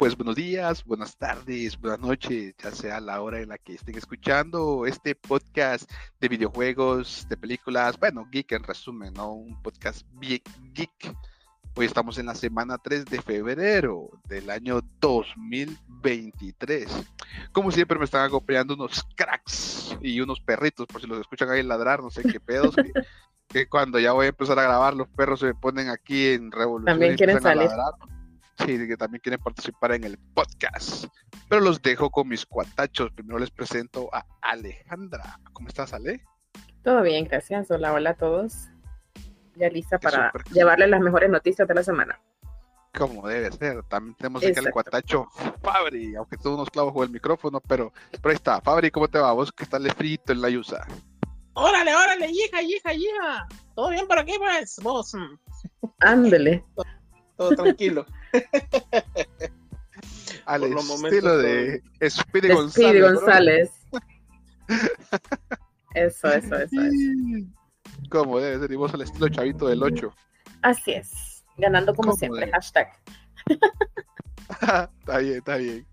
pues buenos días, buenas tardes, buenas noches, ya sea la hora en la que estén escuchando este podcast de videojuegos, de películas, bueno, geek en resumen, ¿no? Un podcast geek. Hoy estamos en la semana 3 de febrero del año 2023. Como siempre me están acompañando unos cracks y unos perritos, por si los escuchan ahí ladrar, no sé qué pedos, que, cuando ya voy a empezar a grabar los perros se me ponen aquí en revolución. También quieren salir. Sí, que también quieren participar en el podcast. Pero los dejo con mis cuatachos. Primero les presento a Alejandra. ¿Cómo estás, Ale? Todo bien, gracias. Hola, hola a todos. Ya lista para llevarles las mejores noticias de la semana. Como debe ser. También tenemos aquí al cuatacho Fabri, aunque tú unos clavos con el micrófono, pero, pero ahí está. Fabri, ¿cómo te va? Vos que estás frito en la yusa. Órale, órale, hija, hija, hija. ¿Todo bien por aquí, pues? Vos. Ándele todo tranquilo. Al estilo de Speedy González. González. eso, eso, eso, ¿Cómo debe ser? Y vos al estilo chavito del 8. Así es. Ganando como siempre. Hashtag. está bien, está bien.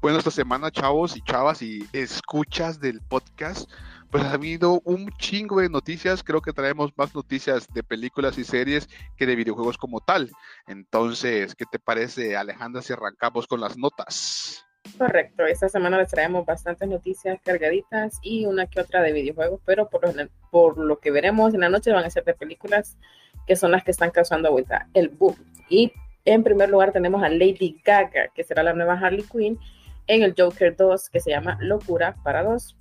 Bueno, esta semana, chavos y chavas y escuchas del podcast, pues ha habido un chingo de noticias. Creo que traemos más noticias de películas y series que de videojuegos como tal. Entonces, ¿qué te parece, Alejandra, si arrancamos con las notas? Correcto, esta semana les traemos bastantes noticias cargaditas y una que otra de videojuegos, pero por lo, que veremos en la noche van a ser de películas que son las que están causando vuelta el boom. Y en primer lugar tenemos a Lady Gaga, que será la nueva Harley Quinn en el Joker 2, que se llama Locura para dos.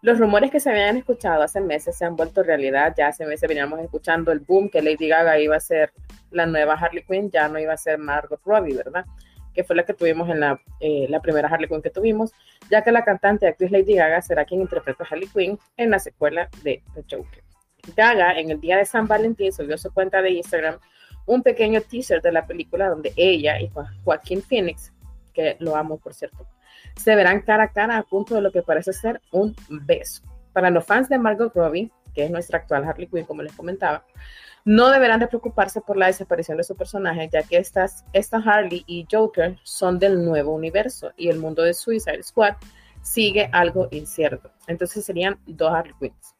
Los rumores que se habían escuchado hace meses se han vuelto realidad. Ya hace meses veníamos escuchando el boom que Lady Gaga iba a ser la nueva Harley Quinn, ya no iba a ser Margot Robbie, ¿verdad? Que fue la que tuvimos en la, eh, primera Harley Quinn que tuvimos, ya que la cantante y actriz Lady Gaga será quien interpreta a Harley Quinn en la secuela de The Joker. Gaga, en el día de San Valentín, subió su cuenta de Instagram un pequeño teaser de la película donde ella y Joaquín Phoenix, que lo amo por cierto, se verán cara a cara a punto de lo que parece ser un beso. Para los fans de Margot Robbie, que es nuestra actual Harley Quinn, como les comentaba, no deberán de preocuparse por la desaparición de su personaje, ya que estas, esta Harley y Joker son del nuevo universo y el mundo de Suicide Squad sigue algo incierto. Entonces serían dos Harley Quinns.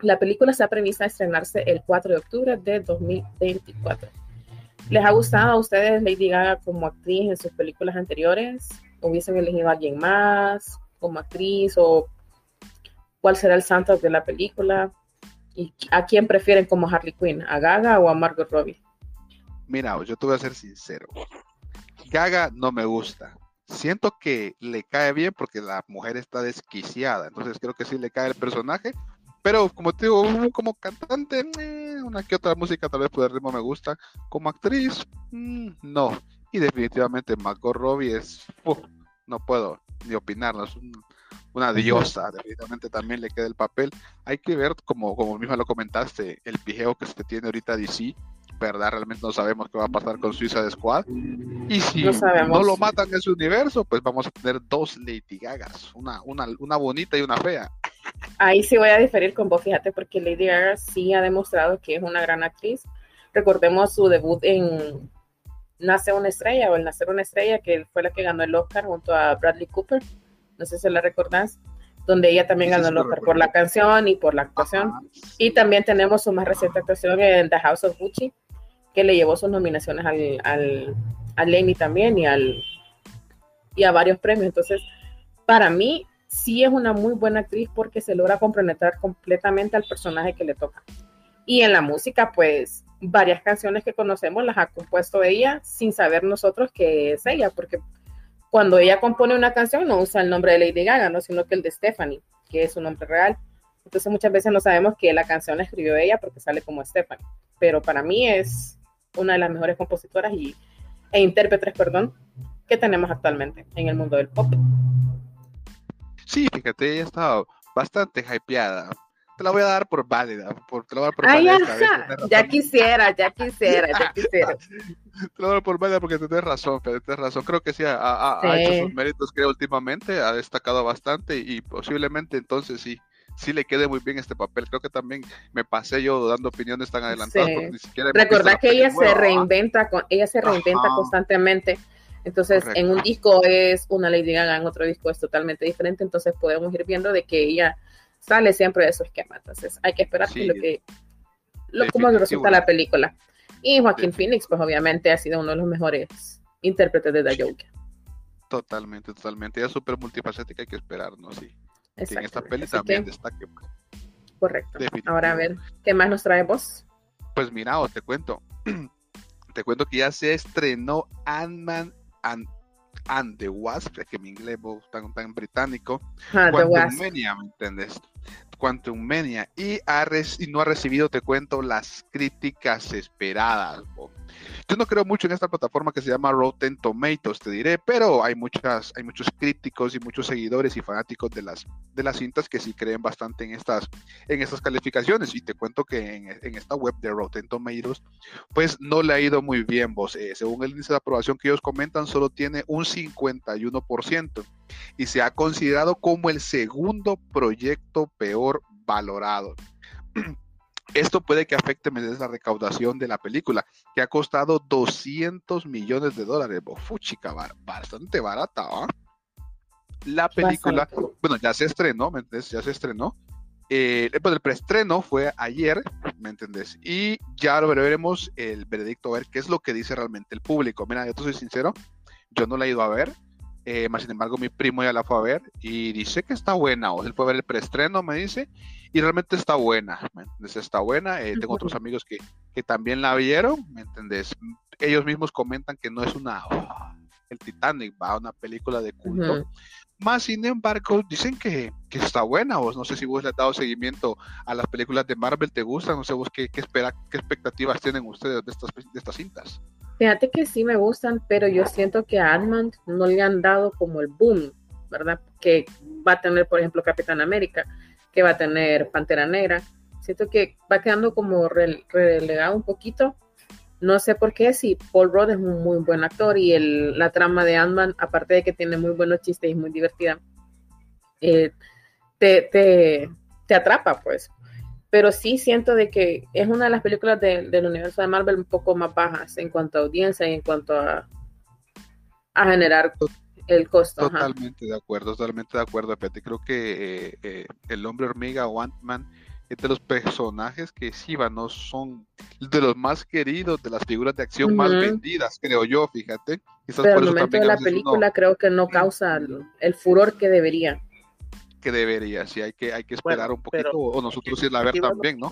La película está prevista a estrenarse el 4 de octubre de 2024. ¿Les ha gustado a ustedes Lady Gaga como actriz en sus películas anteriores? ¿Hubiesen elegido a alguien más como actriz? ¿O cuál será el santo de la película? ¿Y a quién prefieren como Harley Quinn? ¿A Gaga o a Margot Robbie? Mira, yo te voy a ser sincero. Gaga no me gusta. Siento que le cae bien porque la mujer está desquiciada. Entonces creo que sí le cae el personaje, pero como te digo, como cantante, eh, una que otra música tal vez por el me gusta. Como actriz, mm, no. Y definitivamente Margot Robbie es, no puedo ni opinar, es una diosa, definitivamente también le queda el papel. Hay que ver, como, como mismo lo comentaste, el pijeo que se tiene ahorita DC, ¿verdad? Realmente no sabemos qué va a pasar con Suiza de Squad. Y si no, lo matan en su universo, pues vamos a tener dos Lady Gagas, una, una, una bonita y una fea. Ahí sí voy a diferir con vos, fíjate, porque Lady Gaga sí ha demostrado que es una gran actriz. Recordemos su debut en Nace una estrella o El Nacer una estrella, que fue la que ganó el Oscar junto a Bradley Cooper. No sé si la recordás, donde ella también ganó el Oscar por la canción y por la actuación. Y también tenemos su más reciente actuación en The House of Gucci, que le llevó sus nominaciones al, al, al Emmy también y, al, y a varios premios. Entonces, para mí, sí es una muy buena actriz porque se logra comprometer completamente al personaje que le toca. Y en la música, pues varias canciones que conocemos las ha compuesto ella sin saber nosotros que es ella, porque cuando ella compone una canción no usa el nombre de Lady Gaga, ¿no? sino que el de Stephanie, que es su nombre real. Entonces muchas veces no sabemos que la canción la escribió ella porque sale como Stephanie. Pero para mí es una de las mejores compositoras y, e intérpretes, perdón, que tenemos actualmente en el mundo del pop. Sí, fíjate, ella estaba bastante hypeada. Te la voy a dar por válida. Por, te la voy a dar por Ay, ya quisiera, ya quisiera, ya quisiera. te la voy a dar por válida porque tienes razón, pero tienes razón. Creo que sí ha, hecho sus méritos, creo, últimamente. Ha destacado bastante y posiblemente entonces sí sí le quede muy bien este papel. Creo que también me pasé yo dando opiniones tan adelantadas. Sí. Recordar que ella se reinventa, con, ella se reinventa constantemente Entonces, Correcto. en un disco es una Lady Gaga, en otro disco es totalmente diferente, entonces podemos ir viendo de que ella sale siempre de su esquema. Entonces, hay que esperar Sí, que lo que lo, cómo resulta la película. Y Joaquín. Phoenix, pues obviamente ha sido uno de los mejores intérpretes de The Joker. Totalmente, totalmente. Es súper multifacética, hay que esperar, ¿no? Sí. Que en esta peli Así también que, destaque. pues. correcto. Definitivo. Ahora a ver, ¿qué más nos trae vos? Pues mira, o te cuento. te cuento que ya se estrenó Ant-Man and, and the Wasp, que mi inglés es tan, tan británico. Ah, The Quantum. Mania, ¿me entiendes? Quantum Mania. Y, ha y no ha recibido, te cuento, las críticas esperadas. bo. Yo no creo mucho en esta plataforma que se llama Rotten Tomatoes, te diré, pero hay muchas, hay muchos críticos y muchos seguidores y fanáticos de las, de las cintas que sí creen bastante en estas, en estas calificaciones. Y te cuento que en, esta web de Rotten Tomatoes, pues no le ha ido muy bien, vos. Eh, según el índice de aprobación que ellos comentan, solo tiene un 51% y se ha considerado como el segundo proyecto peor valorado. Esto puede que afecte la recaudación de la película, que ha costado 200 millones de dólares. Fuchica, bar- bastante barata, ¿ah? La película, Bastante. bueno, ya se estrenó, ¿me entiendes? Ya se estrenó. Eh, bueno, el preestreno fue ayer, ¿me entendés? Y ya lo veremos el veredicto, a ver qué es lo que dice realmente el público. Mira, yo te soy sincero, yo no la he ido a ver, eh, más sin embargo mi primo ya la fue a ver y dice que está buena, o él fue a ver el preestreno, me dice, y realmente está buena, ¿me entendés? Está buena, eh, tengo otros amigos que, que también la vieron, ¿me entendés? Ellos mismos comentan que no es una, oh, el Titanic, va, una película de culto. Más sin embargo, dicen que, que está buena. Vos no sé si vos le has dado seguimiento a las películas de Marvel, ¿te gustan? No sé vos qué, qué, espera, qué expectativas tienen ustedes de estas, de estas cintas. Fíjate que sí me gustan, pero yo siento que a Ant-Man no le han dado como el boom, ¿verdad? Que va a tener, por ejemplo, Capitán América, que va a tener Pantera Negra. Siento que va quedando como rel- relegado un poquito. No sé por qué, si Paul Rudd es un muy buen actor y el, la trama de Ant-Man, aparte de que tiene muy buenos chistes y muy divertida, eh, te, te, te atrapa, pues. Pero sí siento de que es una de las películas de- del universo de Marvel un poco más bajas en cuanto a audiencia y en cuanto a, a generar el costo. ajá. Totalmente de acuerdo, totalmente de acuerdo, Pete. Creo que eh, eh, el hombre hormiga o Ant-Man es de los personajes que no son de los más queridos, de las figuras de acción más vendidas, creo yo, fíjate. Quizás Pero por al eso momento de la uno- película creo que no causa el, el furor que debería. que debería, sí, hay que, hay que esperar Bueno, un poquito, pero o nosotros aquí- irla a ver también, ¿no?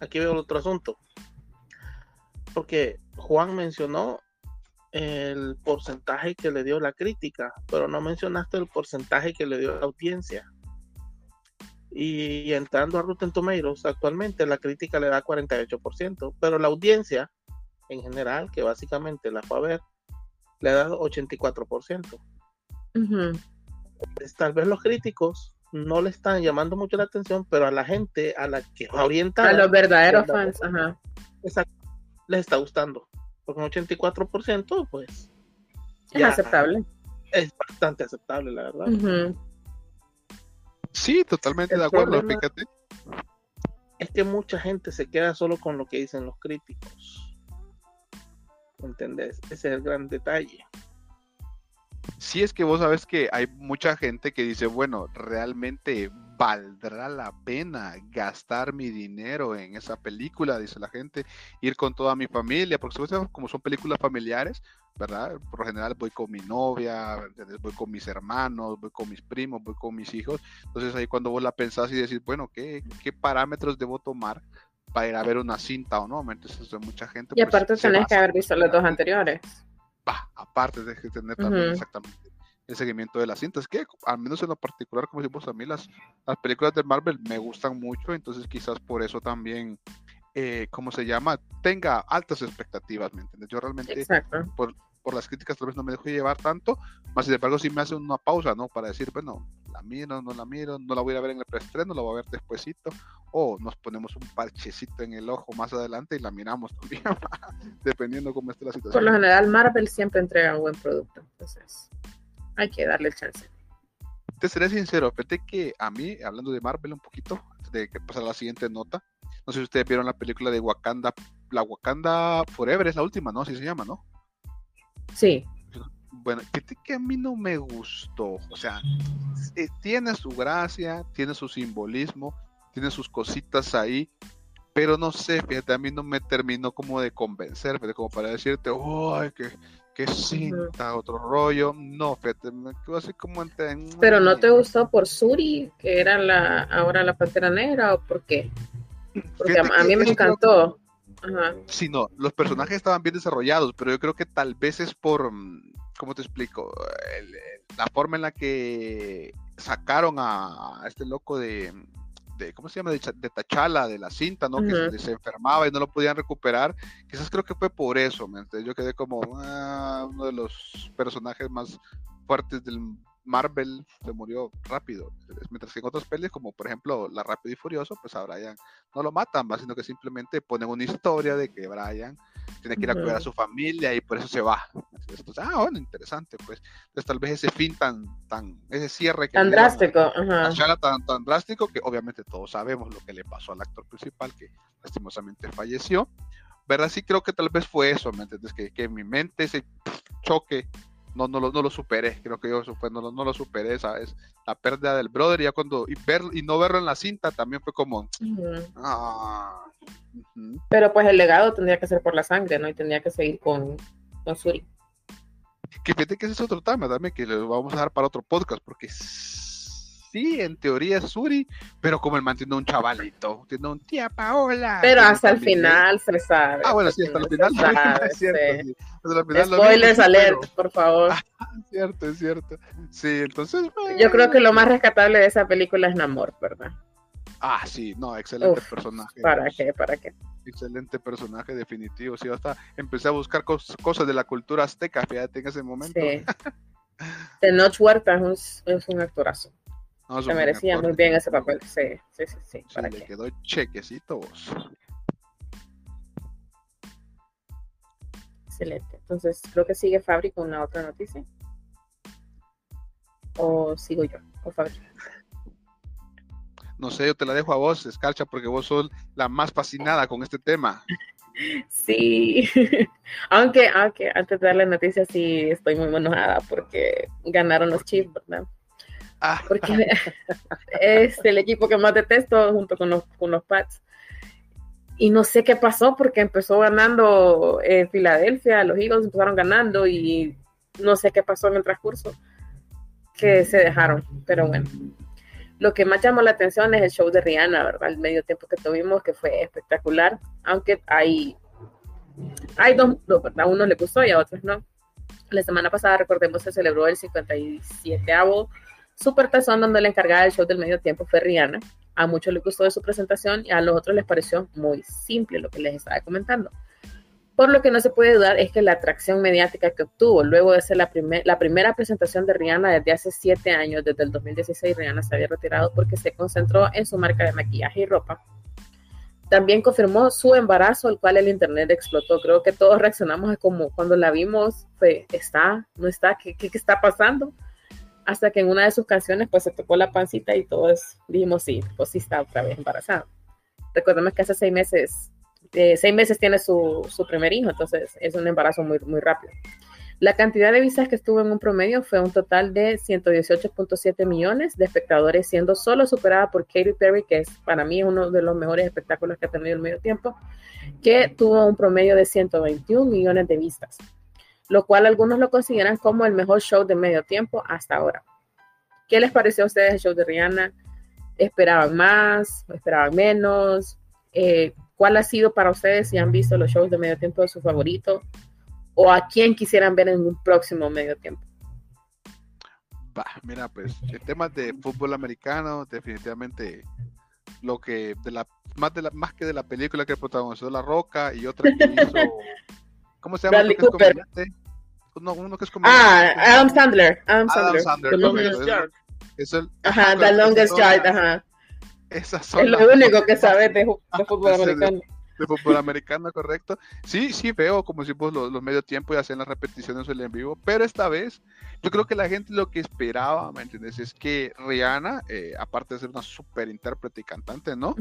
aquí veo el otro asunto. Porque Juan mencionó el porcentaje que le dio la crítica, pero no mencionaste el porcentaje que le dio la audiencia. Y entrando a Rotten Tomatoes, actualmente la crítica le da 48%, pero la audiencia en general, que básicamente la fue a ver, le ha dado 84%. Ujú. Pues, tal vez los críticos no le están llamando mucho la atención, pero a la gente a la que va orientada, A los verdaderos ¿verdad? fans, ajá. Les está gustando. Porque un 84%, pues, Es Ya. aceptable. es bastante aceptable, la verdad. Ujú. Sí, totalmente El de acuerdo, fíjate. Es que mucha gente se queda solo con lo que dicen los críticos. ¿Entendés? Ese es el gran detalle. Sí, es que vos sabes que hay mucha gente que dice, bueno, realmente valdrá la pena gastar mi dinero en esa película, dice la gente, ir con toda mi familia, porque como son películas familiares, ¿verdad? Por lo general voy con mi novia, voy con mis hermanos, voy con mis primos, voy con mis hijos, entonces ahí cuando vos la pensás y decís, bueno, ¿qué, qué parámetros debo tomar para ir a ver una cinta o no? Entonces mucha gente... Y pues, aparte se tenés que haber visto los dos anteriores. Va, aparte de que tener también exactamente el seguimiento de las cintas, que al menos en lo particular, como decimos a mí, las, las películas de Marvel me gustan mucho, entonces quizás por eso también, eh, ¿cómo se llama? Tenga altas expectativas, ¿me entiendes? Yo realmente por, por las críticas tal vez no me dejo llevar tanto, más sin embargo sí me hace una pausa, ¿no? Para decir, bueno, la miro, no la miro, no la voy a ver en el preestreno, la voy a ver despuesito, o nos ponemos un parchecito en el ojo más adelante y la miramos también, dependiendo cómo esté la Por situación. lo general, Marvel siempre entrega un buen producto. Entonces, hay que darle el chance. te seré sincero, fíjate que a mí, hablando de Marvel un poquito, antes de que pasara la siguiente nota, no sé si ustedes vieron la película de Wakanda, la Wakanda Forever es la última, ¿no? Así se llama, ¿no? Sí, bueno, fíjate que a mí no me gustó. O sea, eh, tiene su gracia, tiene su simbolismo, tiene sus cositas ahí, pero no sé, fíjate, a mí no me terminó como de convencer, pero como para decirte, ¡ay, qué, qué cinta, otro rollo! No, fíjate, me quedo así como entre... Pero no te gustó por Suri, que era la ahora la Pantera Negra, o por qué? Porque a, Fíjate a mí que me eso creo encantó. Ajá. Sí, no, los personajes estaban bien desarrollados, pero yo creo que tal vez es por, mm, ¿cómo te explico? El- la forma en la que sacaron a, a este loco de, de, ¿cómo se llama? De, Cha- de Tachala, de la cinta, ¿no? Que se, se enfermaba y no lo podían recuperar. Quizás creo que fue por eso, ¿me? Yo quedé como ah, uno de los personajes más fuertes del Marvel, se murió rápido. Mientras que en otras pelis, como por ejemplo La Rápido y Furioso, pues a Brian no lo matan, sino que simplemente ponen una historia de que Brian tiene que ir a cuidar a su familia y por eso se va. Entonces, ah, bueno, interesante, pues. Entonces, tal vez ese fin tan, tan, ese cierre que Tan le drástico. Ajá. T'Challa tan, tan drástico que obviamente todos sabemos lo que le pasó al actor principal que lastimosamente falleció. ¿Verdad? Sí creo que tal vez fue eso, ¿me entiendes? Que, que en mi mente ese choque no, no, lo, no lo superé, creo que yo fue, no, lo- no lo superé, ¿sabes? La pérdida del brother y ya cuando, y, ver, y no verlo en la cinta también fue como, ah. Pero pues el legado tendría que ser por la sangre, ¿no? Y tendría que seguir con, con Suri. Que fíjate que ese es otro tema también que lo vamos a dar para otro podcast, porque sí, en teoría es Suri, pero como el man tiene un chavalito, tiene un tía Paola. Pero hasta el final se sabe. Ah, bueno, sí, hasta el final. se sabe, es cierto, sí. sí. Hasta el final lo vimos, Spoilers alert, pero- por favor. Es cierto, es cierto. Sí, entonces. Yo creo que lo bueno. más rescatable de esa película es Namor, ¿verdad? Ah, sí, no, excelente Uf, personaje. ¿Para qué? ¿Para qué? Excelente personaje, definitivo. Sí, hasta empecé a buscar cos- cosas de la cultura azteca, fíjate, en ese momento. Sí. Tenoch Huerta es un, es un actorazo. No, Se merecía muy bien ese papel. Sí, sí, sí, sí. ¿Para le qué? quedó chequecito vos. Excelente. Entonces, creo que sigue Fabri con una otra noticia. O sigo yo, o Fabri. No sé, yo te la dejo a vos, Escarcha, porque vos sos la más fascinada con este tema. Sí, aunque, aunque antes de dar la noticia sí estoy muy enojada porque ganaron los Chiefs, ¿verdad? Ah, Porque es el equipo que más detesto junto con los, con los Pats. Y no sé qué pasó porque empezó ganando en Filadelfia, los Eagles empezaron ganando y no sé qué pasó en el transcurso que se dejaron, pero bueno. Lo que más llamó la atención es el show de Rihanna, ¿verdad? El medio tiempo que tuvimos, que fue espectacular, aunque hay, hay dos, dos, ¿verdad? A unos le gustó y a otros no. La semana pasada, recordemos, se celebró el 57avo Super Tazón, donde la encargada del show del medio tiempo fue Rihanna. A muchos les gustó de su presentación y a los otros les pareció muy simple lo que les estaba comentando. Por lo que no se puede dudar es que la atracción mediática que obtuvo luego de ser la, primer, la primera presentación de Rihanna desde hace siete años, desde el 2016, Rihanna se había retirado porque se concentró en su marca de maquillaje y ropa. También confirmó su embarazo, el cual el internet explotó. Creo que todos reaccionamos como cuando la vimos, fue, ¿está? ¿No está? ¿Qué, qué, qué está pasando? Hasta que en una de sus canciones pues se tocó la pancita y todos dijimos, sí, pues sí está otra vez embarazada. Recordemos que hace seis meses eh, seis meses tiene su, su, primer hijo, entonces es un embarazo muy, muy rápido. La cantidad de vistas que estuvo en un promedio fue un total de 118.7 millones de espectadores, siendo solo superada por Katy Perry, que es para mí uno de los mejores espectáculos que ha tenido el medio tiempo, que tuvo un promedio de 121 millones de vistas, lo cual algunos lo consideran como el mejor show de medio tiempo hasta ahora. ¿Qué les pareció a ustedes el show de Rihanna? ¿Esperaban más? ¿Esperaban menos? Eh, ¿Cuál ha sido para ustedes si han visto los shows de medio tiempo de su favorito? ¿O a quién quisieran ver en un próximo medio tiempo? Bah, mira, pues el tema de fútbol americano, definitivamente lo que de la más de la más que de la película que protagonizó La Roca y otra que hizo ¿cómo se llama? Bradley Que es Cooper. comediante? Uno, uno que es comediante. Ah, Adam Sandler. Adam Adam Sandler. Sandler, The. Longest Yard. Es- Ajá, con The Longest Yard, ajá. Esas son Es lo único que sabes de, de fútbol americano. De fútbol americano, correcto. Sí, sí veo como si pues los, los medio tiempo y hacen las repeticiones en vivo, pero esta vez yo creo que la gente lo que esperaba, ¿me entiendes? Es que Rihanna, eh, aparte de ser una super intérprete y cantante, ¿no?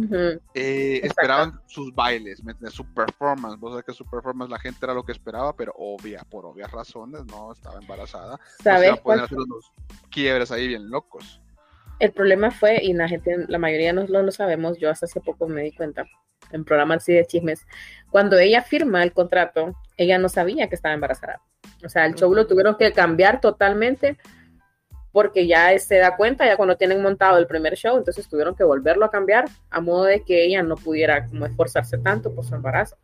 Eh, esperaban sus bailes, ¿me entiendes? Su performance, vos sabés que su performance la gente era lo que esperaba, pero obvia, por obvias razones, no estaba embarazada. No se ¿Sabes iba a poder cuál hacer unos quiebres ahí bien locos. El problema fue, y la gente, la mayoría no lo sabemos, yo hasta hace poco me di cuenta, en programas así de chismes, cuando ella firma el contrato, ella no sabía que estaba embarazada. O sea, el show lo tuvieron que cambiar totalmente porque ya se da cuenta, ya cuando tienen montado el primer show, entonces tuvieron que volverlo a cambiar a modo de que ella no pudiera como esforzarse tanto por su embarazo.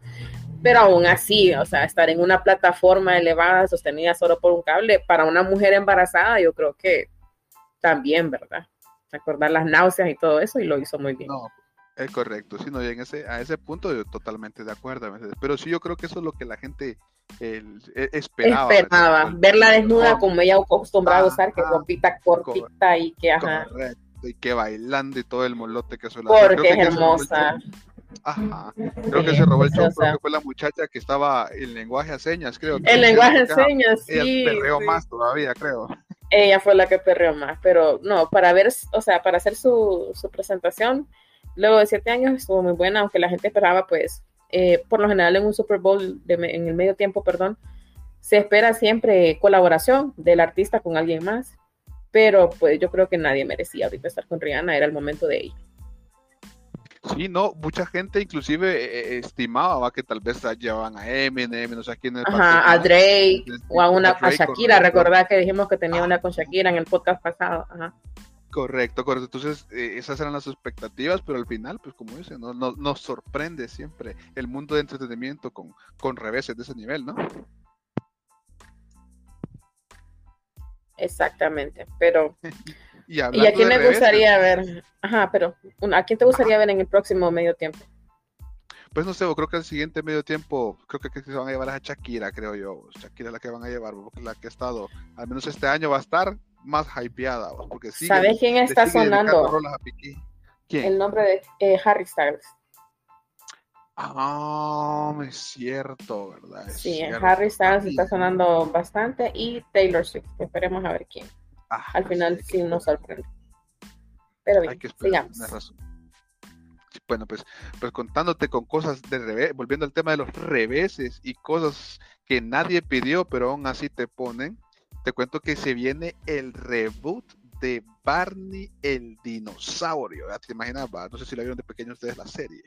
Pero aún así, o sea, estar en una plataforma elevada, sostenida solo por un cable, para una mujer embarazada, yo creo que también, ¿verdad? Recordar las náuseas y todo eso, y lo hizo muy bien. No, es correcto, sí, no, y en ese, a ese punto yo totalmente de acuerdo, pero sí yo creo que eso es lo que la gente el- e- esperaba. Esperaba ¿me entiendes? verla desnuda Como- ella acostumbrada a usar, que ropita cortita y que, ajá, Correcto, y que bailando y todo el molote que suele porque Creo es que ella el hermosa. Ajá. Creo Sí, que se robó el show, preciosa. creo que fue la muchacha que estaba en lenguaje a señas, creo. El lenguaje ajá, señas, Ella sí. perreó sí. más todavía, creo. Ella fue la que perreó más, pero no, para ver, o sea, para hacer su, su presentación, luego de siete años estuvo muy buena, aunque la gente esperaba, pues, eh, por lo general en un Super Bowl, de en el medio tiempo, perdón, se espera siempre colaboración del artista con alguien más, pero pues yo creo que nadie merecía ahorita estar con Rihanna, era el momento de ella. Sí, no, mucha gente inclusive eh, estimaba ¿va? que tal vez llevaban a Eminem, no sé quién el Ajá, a. Drake Desde- o a una a Drake, Shakira, recordad que dijimos que tenía Ah. una con Shakira en el podcast pasado, ajá. Correcto, correcto. Entonces, eh, esas eran las expectativas, pero al final, pues como dicen, no, no- nos sorprende siempre el mundo de entretenimiento con, con reveses de ese nivel, ¿no? Exactamente, pero Y, ¿Y a quién le gustaría ver? Ajá, pero ¿a quién te gustaría ver en el próximo medio tiempo? Pues no sé, creo que el siguiente medio tiempo, creo que, que se van a llevar a Shakira, creo yo. Shakira es la que van a llevar, porque la que ha estado, al menos este año va a estar más hypeada, porque sigue, ¿Sabes quién está sonando? ¿Quién? El nombre de eh, Harry Styles. Ah, es cierto, ¿verdad? Es Sí, cierto. Harry Styles está sonando bastante y Taylor Swift. Esperemos a ver quién. Ah, Al final sí, sí nos sorprende. Pero Hay bien, sigamos. razón. Sí, Bueno, pues, pues contándote con cosas de revés, volviendo al tema de los reveses y cosas que nadie pidió, pero aún así te ponen, te cuento que se viene el reboot de Barney el dinosaurio. Ya te imaginas, va? no sé si la vieron de pequeño ustedes la serie.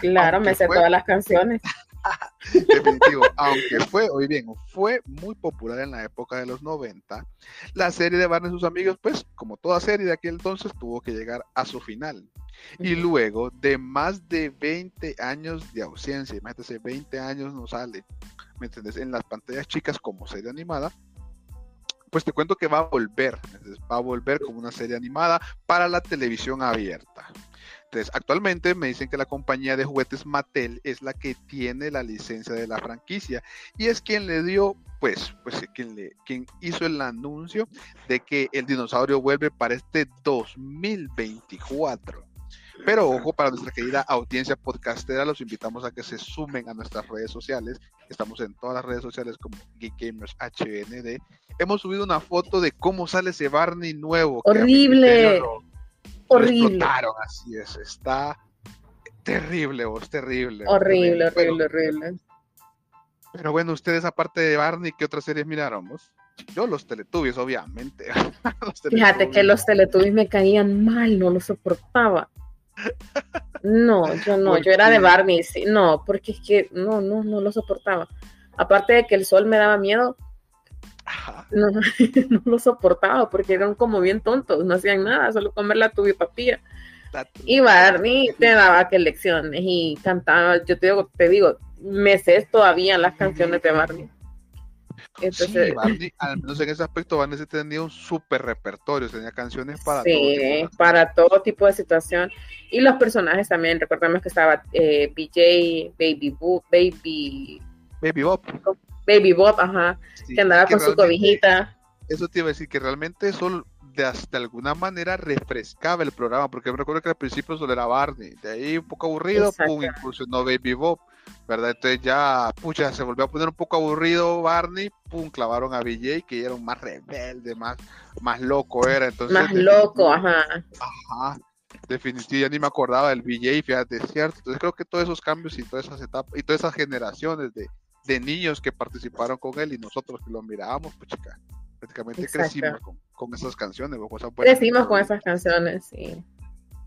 Claro, aunque me sé fue- todas las canciones. Definitivo, aunque fue, hoy bien, fue muy popular en la época de los 90, la serie de Barney y sus amigos, pues, como toda serie de aquel entonces, tuvo que llegar a su final. Y luego de más de 20 años de ausencia, imagínate, 20 años no sale, ¿me entiendes? En las pantallas chicas como serie animada, pues te cuento que va a volver, va a volver como una serie animada para la televisión abierta. Entonces, actualmente me dicen que la compañía de juguetes Mattel es la que tiene la licencia de la franquicia y es quien le dio, pues, pues quien, le, quien hizo el anuncio de que el dinosaurio vuelve para este 2024. Pero ojo, para nuestra querida audiencia podcastera, los invitamos a que se sumen a nuestras redes sociales. Estamos en todas las redes sociales como Geek Gamers HND. Hemos subido una foto de cómo sale ese Barney nuevo. Horrible. Horrible. así es. Está terrible, vos, terrible. Horrible, horrible, horrible. Pero bueno, ustedes aparte de Barney, ¿qué otras series miraron vos? Yo los Teletubbies, obviamente. Los Fíjate que Teletubbies. los Teletubbies me caían mal, no los soportaba. No, yo no, ¿Por yo era de? Barney, sí, no, porque es que no, no, no lo soportaba. Aparte de que el sol me daba miedo. no, no lo soportaba porque eran como bien tontos, no hacían nada, solo comer la tubi papilla. La- Y Barney te daba que lecciones y cantaba, yo te digo, te digo, me sé todavía las canciones de Barney. Entonces, sí, Barney, al menos en ese aspecto, Barney sí tenía un súper repertorio, tenía canciones para todo. Sí, tipo de- para todo tipo de situación. Y los personajes también, recordemos que estaba eh, BJ, Baby Boop, Baby, Baby Bob. Baby Bob, ajá, sí, que andaba que con su cobijita. Eso te iba a decir que realmente son de, de alguna manera refrescaba el programa, porque me recuerdo que al principio solo era Barney, de ahí un poco aburrido, pum, inclusionó Baby Bob, ¿verdad? Entonces ya, pucha, se volvió a poner un poco aburrido Barney, pum, clavaron a BJ, que era un más rebelde, más, más loco era, entonces... Más loco, ajá. Ajá, definitivo, ya ni me acordaba del BJ, fíjate, es cierto, entonces creo que todos esos cambios y todas esas etapas, y todas esas generaciones de, de niños que participaron con él y nosotros que lo mirábamos, pues chica, prácticamente Exacto. crecimos con, con esas canciones. o cosas buenas. Crecimos con esas canciones, sí.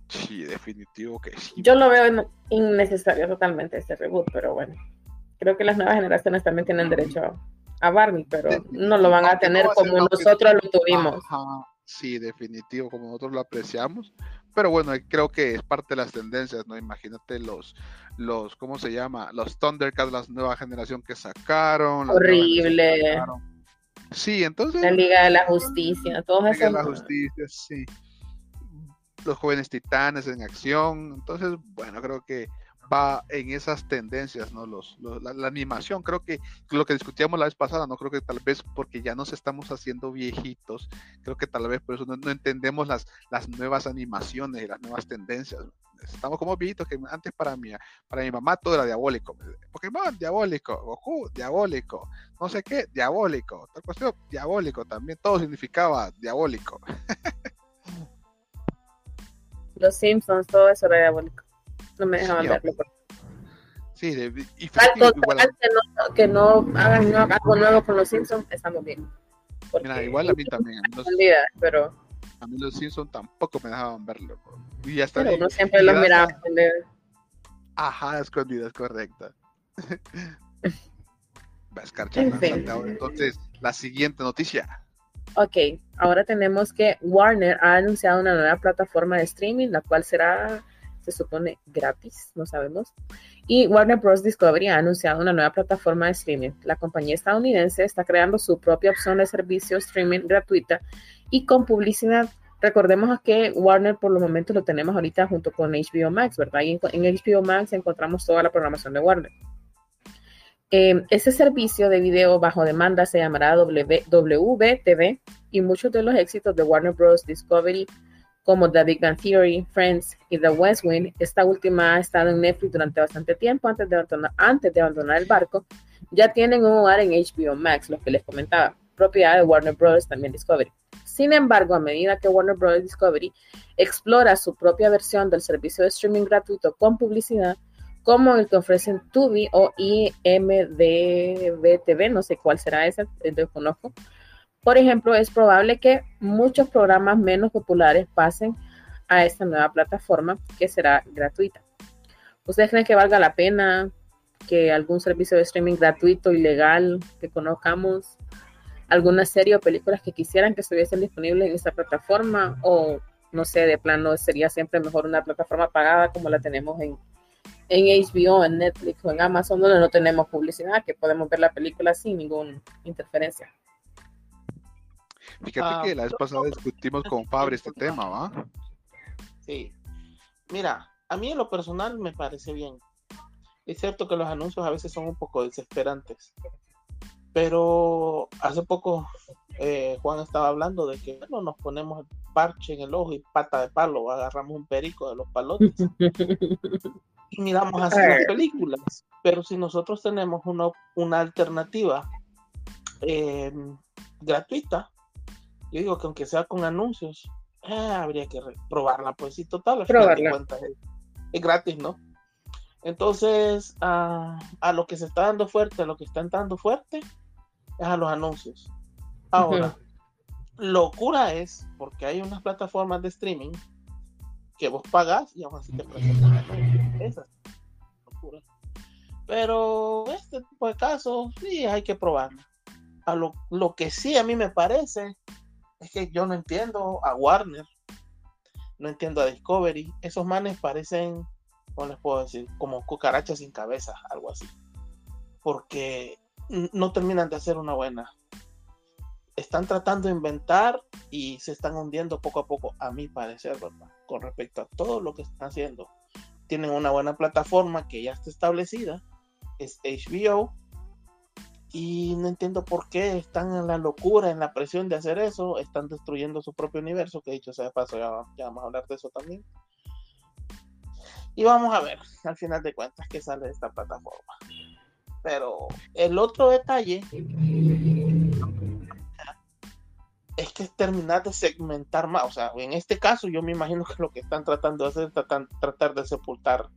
Sí, definitivo que sí. Yo lo veo in- innecesario totalmente este reboot, pero bueno. Creo que las nuevas generaciones también tienen derecho a, a Barney, pero no lo van a tener no va a como nosotros lo tuvimos. Ajá, sí, definitivo, como nosotros lo apreciamos. Pero bueno, creo que es parte de las tendencias, ¿no? Imagínate los, los, ¿cómo se llama? Los Thundercats, la nueva generación que sacaron. la Horrible. generación que sacaron. Sí, entonces. La Liga de la Justicia, todos Liga de la Justicia, sí. Los jóvenes titanes en acción. Entonces, bueno, creo que va en esas tendencias, ¿no? Los, los- la, animación, creo que lo que discutíamos la vez pasada, no creo que tal vez porque ya nos estamos haciendo viejitos, creo que tal vez por eso no, entendemos las, las nuevas animaciones y las nuevas tendencias. Estamos como viejitos que antes para mí, para mi mamá todo era diabólico. Pokémon, diabólico. Goku, diabólico. No sé qué, diabólico. Tal cuestión, diabólico también. Todo significaba diabólico. Los Simpsons, todo eso era diabólico. No me dejaban Sí, verlo. Sí, de- y Al contrario, que no, que no hagan algo nuevo con los Simpsons, estamos bien. Mira, igual a mí también. Los, pero, a mí los Simpsons tampoco me dejaban verlo. bro. Y hasta pero y- uno siempre los miraba. Ajá, escondidas, correcta. Va a escarchar En fin. ahora. Entonces, la siguiente noticia. Ok, ahora tenemos que Warner ha anunciado una nueva plataforma de streaming, la cual será, se supone, gratis, no sabemos. Y Warner Bros. Discovery ha anunciado una nueva plataforma de streaming. La compañía estadounidense está creando su propia opción de servicio streaming gratuita y con publicidad. Recordemos que Warner por los momentos lo tenemos ahorita junto con HBO Max, ¿verdad? Y en, HBO Max encontramos toda la programación de Warner. Eh, ese servicio de video bajo demanda se llamará W- WBTV y muchos de los éxitos de Warner Bros. Discovery, como The Big Bang Theory, Friends y The West Wing, esta última ha estado en Netflix durante bastante tiempo antes de abandonar, antes de abandonar el barco, ya tienen un hogar en HBO Max, lo que les comentaba, propiedad de Warner Bros. también Discovery. Sin embargo, a medida que Warner Bros. Discovery explora su propia versión del servicio de streaming gratuito con publicidad, como el que ofrecen Tubi o IMDB-TV, no sé cuál será eh, desconozco. Por ejemplo, es probable que muchos programas menos populares pasen a esta nueva plataforma que será gratuita. ¿Ustedes creen que valga la pena que algún servicio de streaming gratuito y legal que conozcamos, alguna serie o películas que quisieran que estuviesen disponibles en esta plataforma o no sé, de plano sería siempre mejor una plataforma pagada como la tenemos en, en HBO, en Netflix o en Amazon, donde no tenemos publicidad, que podemos ver la película sin ninguna interferencia. Fíjate Ah, que la vez pasada discutimos con Fabre este tema, ¿va? Sí. Mira, a mí en lo personal me parece bien. Es cierto que los anuncios a veces son un poco desesperantes. Pero hace poco eh, Juan estaba hablando de que bueno, nos ponemos parche en el ojo y pata de palo, agarramos un perico de los palotes y miramos así las películas. Pero si nosotros tenemos una, una alternativa eh, gratuita, yo digo que aunque sea con anuncios, eh, habría que probarla, pues sí, total, al final de Probarla. cuentas es, es gratis, ¿no? Entonces, a, a lo que se está dando fuerte, a lo que están dando fuerte, es a los anuncios. Ahora, locura es porque hay unas plataformas de streaming que vos pagás y aún así te presentan anuncios. Esa es locura. Pero este tipo de casos, sí, hay que probarlo. A lo, lo que sí a mí me parece es que yo no entiendo a Warner, no entiendo a Discovery. Esos manes parecen, ¿cómo les puedo decir? Como cucarachas sin cabeza, algo así. Porque no terminan de hacer una buena. Están tratando de inventar y se están hundiendo poco a poco, a mi parecer, ¿verdad? Con respecto a todo lo que están haciendo. Tienen una buena plataforma que ya está establecida, es HBO, Y no entiendo por qué están en la locura, en la presión de hacer eso, están destruyendo su propio universo, que dicho sea de paso, ya, vamos a hablar de eso también. Y vamos a ver, al final de cuentas, qué sale de esta plataforma. Pero el otro detalle es que es terminar de segmentar más. O sea, en este caso yo me imagino que lo que están tratando de hacer es tratar, de sepultar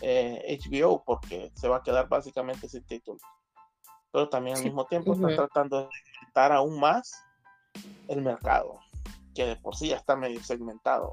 eh, HBO porque se va a quedar básicamente sin título. Pero también al mismo tiempo están tratando de segmentar aún más el mercado, que de por sí ya está medio segmentado.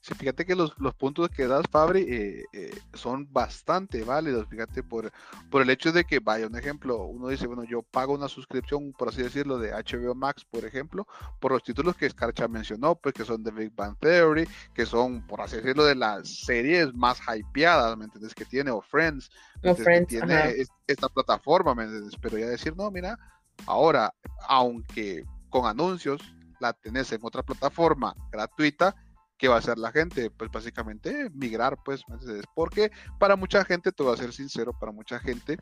Sí, fíjate que los, los puntos que das, Fabri, eh, eh, son bastante válidos, fíjate, por, por el hecho de que, vaya, un ejemplo, uno dice, bueno, yo pago una suscripción, por así decirlo, de HBO Max, por ejemplo, por los títulos que Scarcha mencionó, pues que son de Big Bang Theory, que son, por así decirlo, de las series más hypeadas, ¿me entiendes? Que tiene, o Friends, o Friends que tiene esta plataforma, ¿me entiendes? Pero ya decir, no, mira, ahora, aunque con anuncios, la tenés en otra plataforma gratuita, ¿qué va a hacer la gente? Pues básicamente migrar, pues, porque para mucha gente, te voy a ser sincero, para mucha gente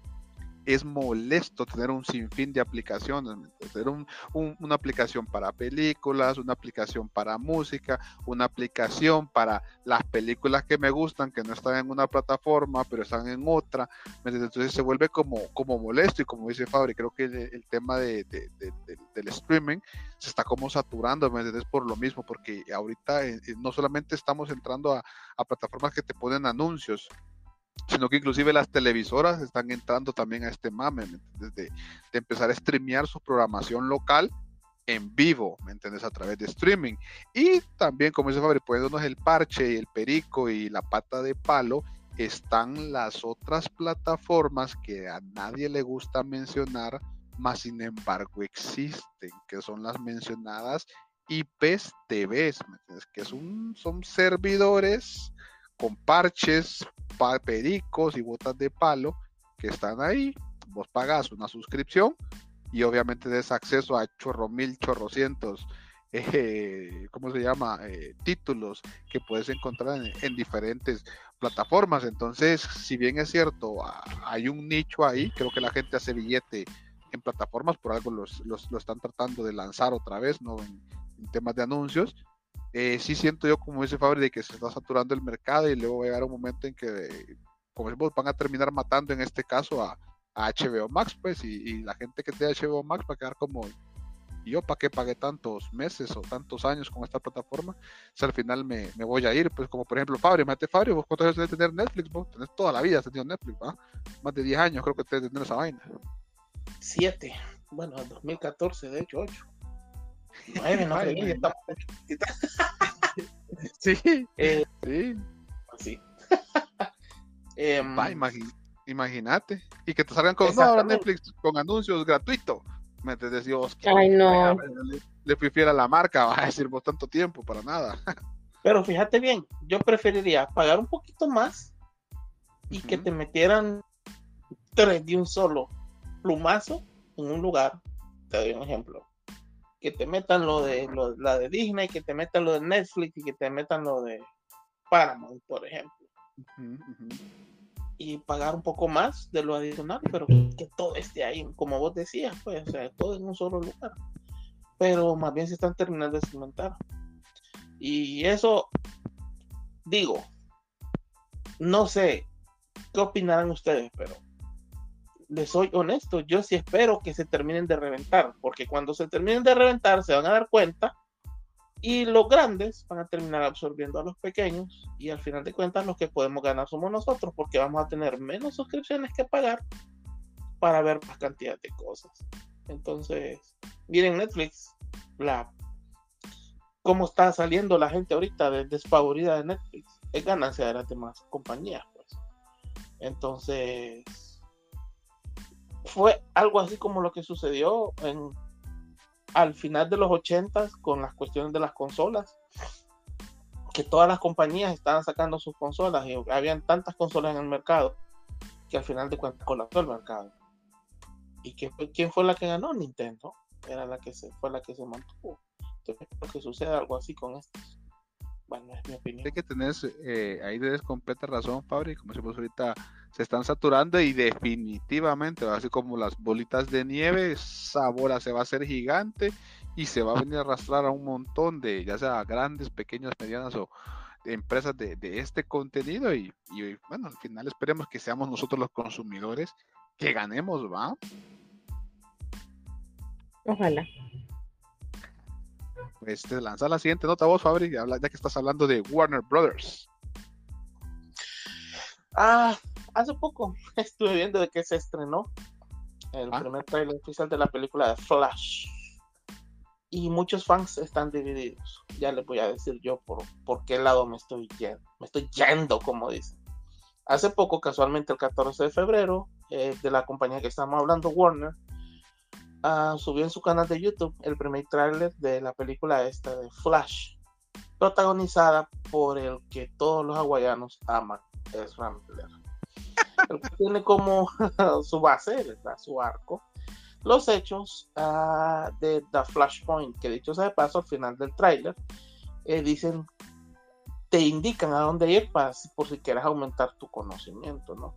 es molesto tener un sinfín de aplicaciones, tener una aplicación para películas, una aplicación para música, una aplicación para las películas que me gustan, que no están en una plataforma, pero están en otra, entonces se vuelve como, como molesto y como dice Fabri, creo que el, tema de, del streaming se está como saturando, ¿me Por lo mismo, porque ahorita eh, eh, no solamente estamos entrando a plataformas que te ponen anuncios, sino que inclusive las televisoras están entrando también a este mame, ¿me De, empezar a streamear su programación local en vivo, ¿me entiendes? A través de streaming. Y también, como dice Fabri, poniéndonos el parche y el perico y la pata de palo, están las otras plataformas que a nadie le gusta mencionar, más sin embargo existen, que son las mencionadas IPs TVs, ¿me entiendes? Que son, son servidores con parches, pericos y botas de palo que están ahí. Vos pagas una suscripción y obviamente des acceso a chorro mil, chorrocientos, eh, ¿cómo se llama? Eh, títulos que puedes encontrar en, diferentes plataformas. Entonces, si bien es cierto, hay un nicho ahí, creo que la gente hace billete en plataformas, por algo los, los, lo están tratando de lanzar otra vez, ¿no? en temas de anuncios eh, sí siento yo, como dice Fabri, de que se está saturando el mercado y luego va a llegar un momento en que, como decimos, van a terminar matando en este caso a, HBO Max, pues, y, la gente que tiene HBO Max va a quedar como, ¿y yo para qué pagué tantos meses o tantos años con esta plataforma? Si al final me, voy a ir, pues, como por ejemplo Fabri, mate Fabri, vos cuántos años tenés tener Netflix, vos tenés toda la vida tenido Netflix, ¿va? Más de 10 años creo que tenés tener esa vaina. 7, bueno, en 2014, de hecho, 8. sí, eh, sí. Sí. Em, imagínate. Y que te salgan con no, Netflix con anuncios gratuitos. Me te Ay, no. Le, fiel a la marca, va a decir vos tanto tiempo para nada. Pero fíjate bien, yo preferiría pagar un poquito más y que te metieran tres de un solo plumazo en un lugar. Te doy un ejemplo que te metan lo de la de Disney, que te metan lo de Netflix y que te metan lo de Paramount, por ejemplo. Y pagar un poco más de lo adicional, pero que todo esté ahí, como vos decías, pues, o sea, todo en un solo lugar. Pero más bien se están terminando de cimentar. Y eso, digo, no sé qué opinarán ustedes, pero les soy honesto, yo sí espero que se terminen de reventar, porque cuando se terminen de reventar se van a dar cuenta y los grandes van a terminar absorbiendo a los pequeños y al final de cuentas los que podemos ganar somos nosotros porque vamos a tener menos suscripciones que pagar para ver más cantidad de cosas. Entonces, miren Netflix, la cómo está saliendo la gente ahorita de despavorida de Netflix, es ganancia de las demás compañías, pues. Entonces, fue algo así como lo que sucedió en, al final de los 80 con las cuestiones de las consolas, que todas las compañías estaban sacando sus consolas y habían tantas consolas en el mercado que al final de cuentas colapsó el mercado. ¿Y fue, quién fue la que ganó? Nintendo. Era la que se, fue la que se mantuvo. Entonces, que suceda algo así con estos. Bueno, es mi opinión. Hay que eh, ahí completa razón, Fabri. Como decimos ahorita, se están saturando y definitivamente, así como las bolitas de nieve, esa bola se va a hacer gigante y se va a venir a arrastrar a un montón de, ya sea grandes, pequeñas, medianas o empresas de, este contenido y, y, bueno, al final esperemos que seamos nosotros los consumidores que ganemos, ¿va? Ojalá. Pues te lanza la siguiente nota vos, Fabri, ya que estás hablando de Warner Brothers. Ah, hace poco estuve viendo de que se estrenó el ah. primer trailer oficial de la película de Flash. Y muchos fans están divididos. Ya les voy a decir yo por, por qué lado me estoy yendo. Me estoy yendo, como dicen. Hace poco, casualmente el 14 de febrero, eh, de la compañía que estamos hablando, Warner, uh, subió en su canal de YouTube el primer tráiler de la película esta de Flash, protagonizada por el que todos los hawaianos aman, es Rambler. Tiene como su base, su arco, los hechos uh, de The Flashpoint, que dicho sea de paso, al final del tráiler, eh, dicen, te indican a dónde ir para, por si quieres aumentar tu conocimiento, ¿no?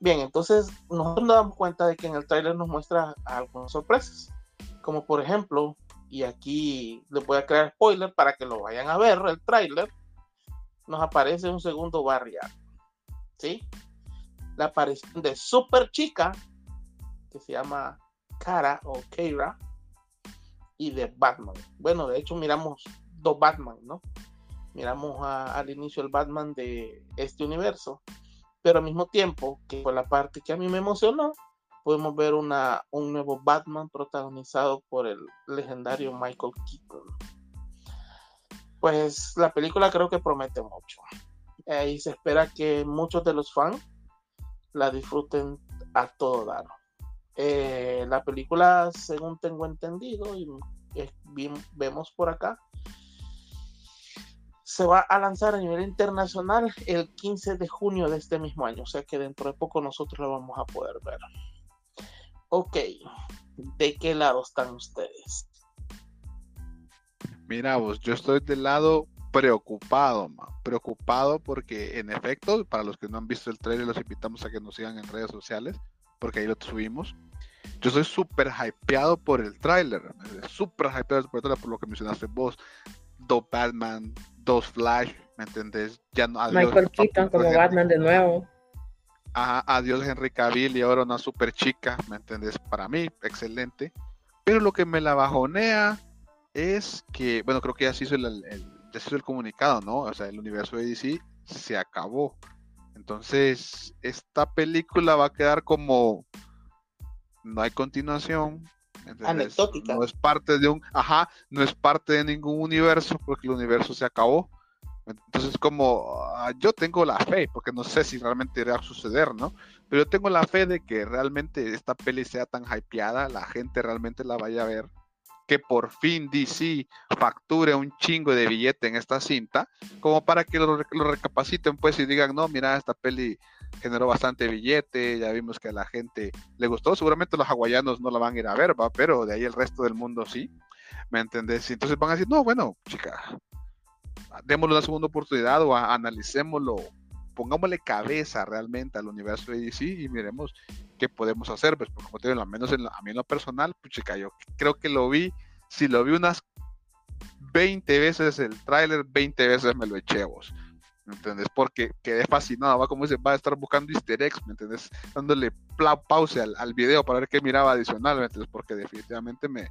Bien, entonces nosotros nos damos cuenta de que en el tráiler nos muestra algunas sorpresas, como por ejemplo, y aquí les voy a crear spoiler para que lo vayan a ver, el tráiler, nos aparece un segundo barrial, ¿sí? La aparición de Super Chica, que se llama Kara o Keira, y de Batman. Bueno, de hecho miramos dos Batman, ¿no? Miramos al inicio el Batman de este universo pero al mismo tiempo, que fue la parte que a mí me emocionó, podemos ver una, un nuevo Batman protagonizado por el legendario Michael Keaton. Pues la película creo que promete mucho. Y se espera que muchos de los fans la disfruten a todo dar. Eh, la película, según tengo entendido y vemos por acá, se va a lanzar a nivel internacional el 15 de junio de este mismo año, o sea que dentro de poco nosotros lo vamos a poder ver. Ok, ¿de qué lado están ustedes? Mira vos, yo estoy del lado preocupado, preocupado porque en efecto, para los que no han visto el trailer, los invitamos a que nos sigan en redes sociales, porque ahí lo subimos. Yo estoy súper hypeado por el tráiler, súper hypeado por el por lo que mencionaste vos, Do Batman, dos Flash, ¿me entendés? Ya no, Michael Keaton como Batman de nuevo. Ajá, adiós Henry Cavill y ahora una super chica, ¿me entendés? Para mí, excelente. Pero lo que me la bajonea es que, bueno, creo que ya se hizo el, se hizo el comunicado, ¿no? O sea, el universo de DC se acabó. Entonces, esta película va a quedar como no hay continuación, Anecdótica. No es parte de un, ajá, no es parte de ningún universo porque el universo se acabó. Entonces, como ah, yo tengo la fe, porque no sé si realmente irá a suceder, ¿no? Pero yo tengo la fe de que realmente esta peli sea tan hypeada, la gente realmente la vaya a ver, que por fin DC facture un chingo de billete en esta cinta, como para que lo, recapaciten, pues, y digan, no, mira, esta peli generó bastante billete, ya vimos que a la gente le gustó, seguramente los hawaianos no la van a ir a ver, ¿va? pero de ahí el resto del mundo sí, ¿me entendés? Entonces van a decir, no, bueno, chica, démosle una segunda oportunidad o analicémoslo, pongámosle cabeza realmente al universo de DC y miremos qué podemos hacer, pues como te digo, al menos en, a mí en lo personal, pues chica, yo creo que lo vi, si lo vi unas 20 veces el tráiler, 20 veces me lo eché vos. ¿me entiendes? Porque quedé fascinado, va como dice, va a estar buscando easter eggs, ¿me entiendes? Dándole pause al, al, video para ver qué miraba adicional, ¿me entiendes? Porque definitivamente me,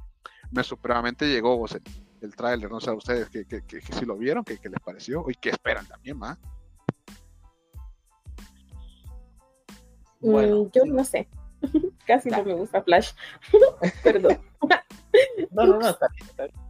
me supremamente llegó el, el tráiler, no sé a ustedes que, que, que, si lo vieron, que, les pareció y qué esperan también, más. Bueno, yo no sé, casi no me gusta Flash, perdón. no, no, no, está bien, está bien.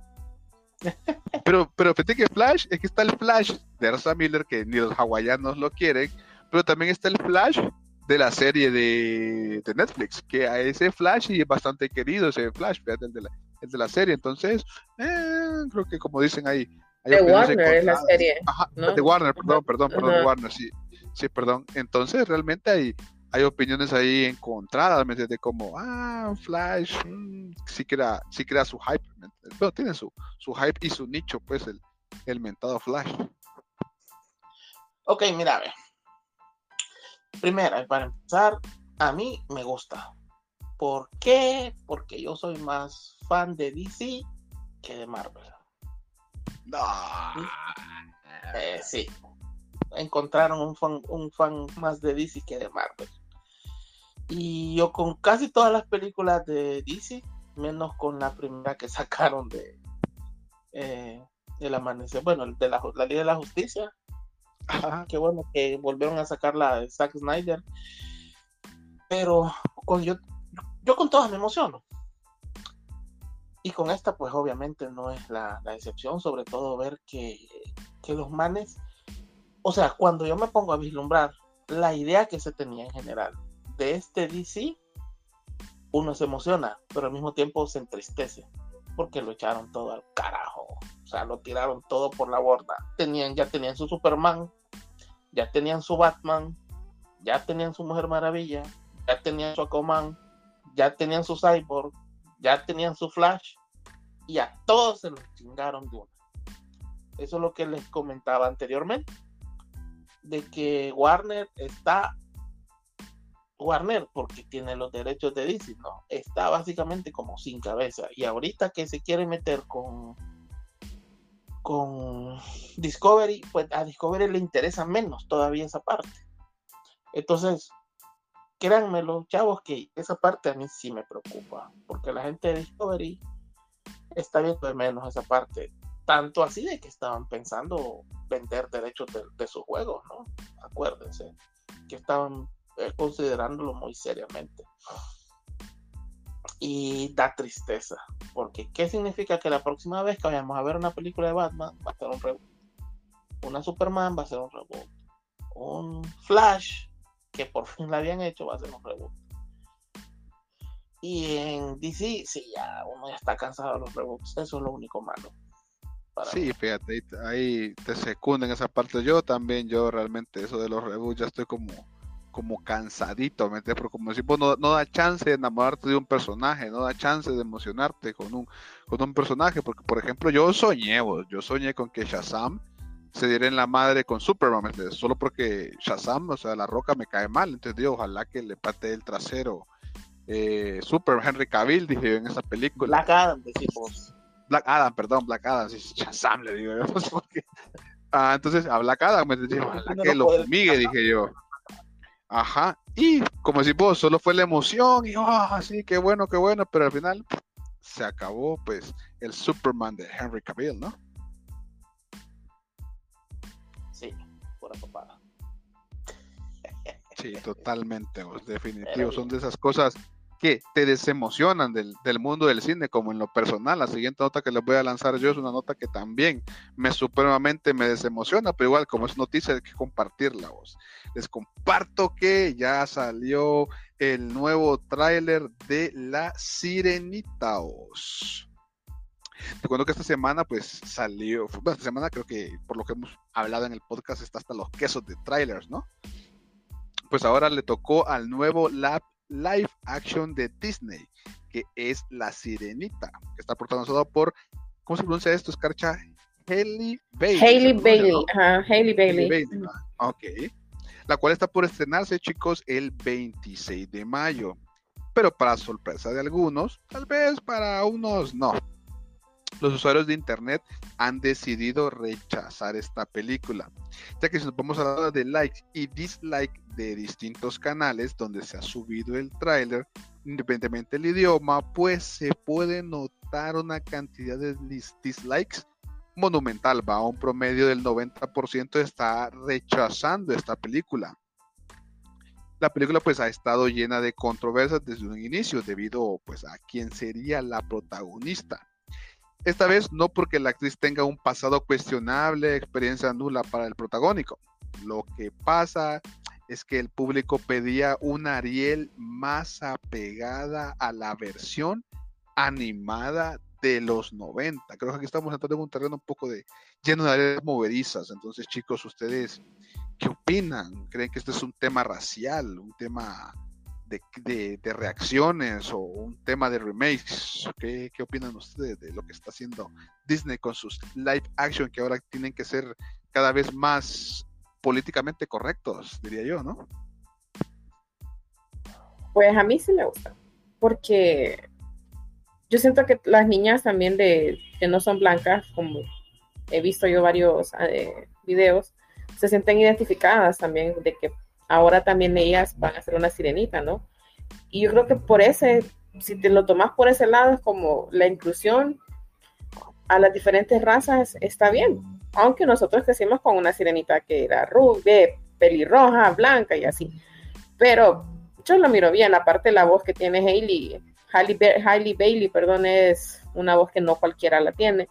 Pero, pero fíjate que Flash, es que está el Flash de Ersa Miller, que ni los hawaianos lo quieren, pero también está el Flash de la serie de, de Netflix, que a ese Flash y es bastante querido ese Flash, el de la, el de la serie, entonces, eh, creo que como dicen ahí. De Warner es la serie. De Warner, perdón, perdón, perdón, Warner, sí, sí, perdón. Entonces, realmente hay, hay opiniones ahí encontradas, ¿me entiendes? Como, ah, Flash, mm, sí, crea, sí crea su hype, pero tiene su, su hype y su nicho, pues, el, el mentado Flash. Ok, mira, a ver. Primera, para empezar, a mí me gusta. ¿Por qué? Porque yo soy más fan de DC que de Marvel. No. Eh, sí. Encontraron un fan, un fan más de DC que de Marvel. Y yo con casi todas las películas de DC, menos con la primera que sacaron de eh, El Amanecer, bueno, de la, la Ley de la Justicia. Ajá, qué bueno que volvieron a sacar la de Zack Snyder. Pero con, yo, yo con todas me emociono. Y con esta, pues obviamente no es la, la excepción, sobre todo ver que, que los manes, o sea, cuando yo me pongo a vislumbrar la idea que se tenía en general de este DC, uno se emociona, pero al mismo tiempo se entristece, porque lo echaron todo al carajo. O sea, lo tiraron todo por la borda. Tenían, ya tenían su Superman, ya tenían su Batman, ya tenían su Mujer Maravilla, ya tenían su Aquaman, ya tenían su Cyborg, ya tenían su Flash, y a todos se los chingaron de una. Eso es lo que les comentaba anteriormente, de que Warner está Warner, porque tiene los derechos de DC, no, está básicamente como sin cabeza. Y ahorita que se quiere meter con, con Discovery, pues a Discovery le interesa menos todavía esa parte. Entonces, créanme los chavos que esa parte a mí sí me preocupa, porque la gente de Discovery está viendo de menos esa parte. Tanto así de que estaban pensando vender derechos de, de sus juegos, ¿no? Acuérdense, que estaban eh, considerándolo muy seriamente. Y da tristeza, porque ¿qué significa que la próxima vez que vayamos a ver una película de Batman va a ser un reboot? Una Superman va a ser un reboot. Un Flash, que por fin la habían hecho, va a ser un reboot. Y en DC, sí, ya uno ya está cansado de los reboots. Eso es lo único malo. Sí, fíjate, ahí te secunden esa parte. Yo también, yo realmente, eso de los reboots, ya estoy como como cansadito, ¿me Pero como decimos, no, no, da chance de enamorarte de un personaje, no da chance de emocionarte con un, con un personaje, porque por ejemplo yo soñé, yo soñé con que Shazam se diera en la madre con Superman, Solo porque Shazam, o sea, la roca me cae mal, entonces digo, ojalá que le pate el trasero eh, Super Henry Cavill, dije yo en esa película. Black Adam, decimos. Black Adam, perdón, Black Adam, Shazam le digo yo, Ah, entonces a Black Adam me dije, ojalá que lo fumigue, dije yo. Ajá, y como si vos, solo fue la emoción y, oh, sí, qué bueno, qué bueno, pero al final se acabó, pues, el Superman de Henry Cavill, ¿no? Sí, pura papada. Sí, totalmente, definitivo, son de esas cosas que te desemocionan del, mundo del cine, como en lo personal. La siguiente nota que les voy a lanzar yo es una nota que también me supremamente me desemociona, pero igual como es noticia hay que compartirla vos. Les comparto que ya salió el nuevo tráiler de La Sirenita. Te cuento que esta semana pues salió, bueno, esta semana creo que por lo que hemos hablado en el podcast está hasta los quesos de trailers, ¿no? Pues ahora le tocó al nuevo Lab live action de Disney, que es La Sirenita, que está protagonizado por, ¿cómo se pronuncia esto, Escarcha? Hailey Bailey. Hailey Bailey, ajá, Hailey Bailey. Ok. La cual está por estrenarse, chicos, el 26 de mayo. Pero para sorpresa de algunos, tal vez para unos no los usuarios de internet han decidido rechazar esta película, ya que si nos vamos a hablar de likes y dislikes de distintos canales donde se ha subido el tráiler, independientemente del idioma, pues se puede notar una cantidad de dislikes monumental, va a un promedio del 90% está rechazando esta película. La película pues ha estado llena de controversias desde un inicio debido pues a quién sería la protagonista. Esta vez no porque la actriz tenga un pasado cuestionable, experiencia nula para el protagónico. Lo que pasa es que el público pedía una Ariel más apegada a la versión animada de los 90. Creo que aquí estamos entrando en un terreno un poco de lleno de áreas movedizas. Entonces, chicos, ustedes, ¿qué opinan? ¿Creen que este es un tema racial, un tema de, reacciones o un tema de remakes. ¿Qué, ¿Qué, opinan ustedes de lo que está haciendo Disney con sus live action que ahora tienen que ser cada vez más políticamente correctos, diría yo, ¿no? Pues a mí sí me gusta, porque yo siento que las niñas también de que no son blancas, como he visto yo varios eh, videos, se sienten identificadas también de que ahora también ellas van a ser una sirenita, ¿no? Y yo creo que por ese, si te lo tomas por ese lado, es como la inclusión a las diferentes razas está bien. Aunque nosotros crecimos con una sirenita que era rubia, pelirroja, blanca y así. Pero yo lo miro bien, aparte la voz que tiene Hailey, Hailey, Bailey, perdón, es una voz que no cualquiera la tiene.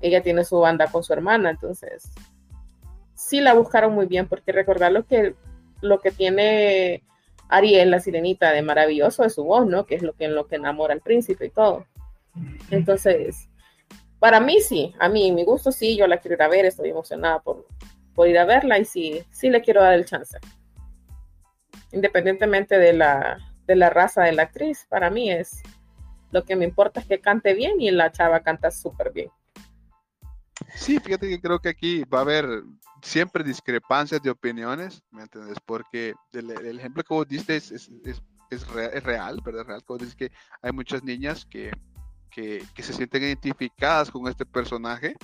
Ella tiene su banda con su hermana, entonces sí la buscaron muy bien, porque recordar lo que, lo que tiene Ariel, la sirenita, de maravilloso es su voz, ¿no? Que es lo que, lo que enamora al príncipe y todo. Entonces, para mí sí, a mí, mi gusto sí, yo la quiero ir a ver, estoy emocionada por, por ir a verla y sí, sí le quiero dar el chance. Independientemente de la, de la raza de la actriz, para mí es lo que me importa es que cante bien y la chava canta súper bien. Sí, fíjate que creo que aquí va a haber siempre discrepancias de opiniones, ¿me entiendes? Porque el, ejemplo que vos diste es, es, es, es, real, ¿verdad? Real, como dices que hay muchas niñas que, que, que, se sienten identificadas con este personaje.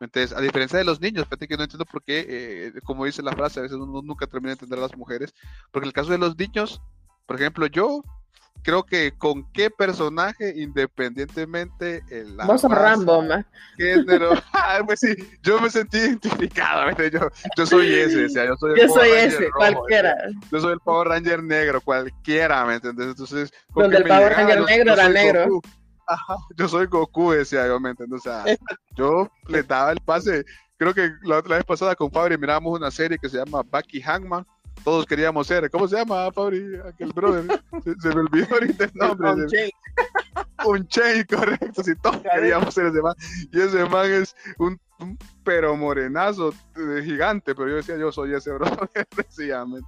Entonces, a diferencia de los niños, fíjate que no entiendo por qué, eh, como dice la frase, a veces uno nunca termina de entender a las mujeres, porque en el caso de los niños, por ejemplo, yo creo que con qué personaje, independientemente el Vos sos Rambo, género, ah, pues sí, yo me sentí identificado, yo, yo soy ese, o sea, yo soy, el yo soy ese, cualquiera. Yo soy el Power Ranger negro, cualquiera, ¿me entiendes? Entonces, donde el Power Ranger negro era negro. Ajá, yo soy Goku, decía yo, ¿me entiendes? O sea, yo le daba el pase. Creo que la, la vez pasada con Fabri mirábamos una serie que se llama Bucky Hangman todos queríamos ser. ¿Cómo se llama, Fabri? Aquel brother. Se, me olvidó ahorita el nombre. Un chain. Un chain, correcto. Si todos queríamos ser ese man. Y ese man es un, pero morenazo gigante. Pero yo decía, yo soy ese brother. Decía, ¿me?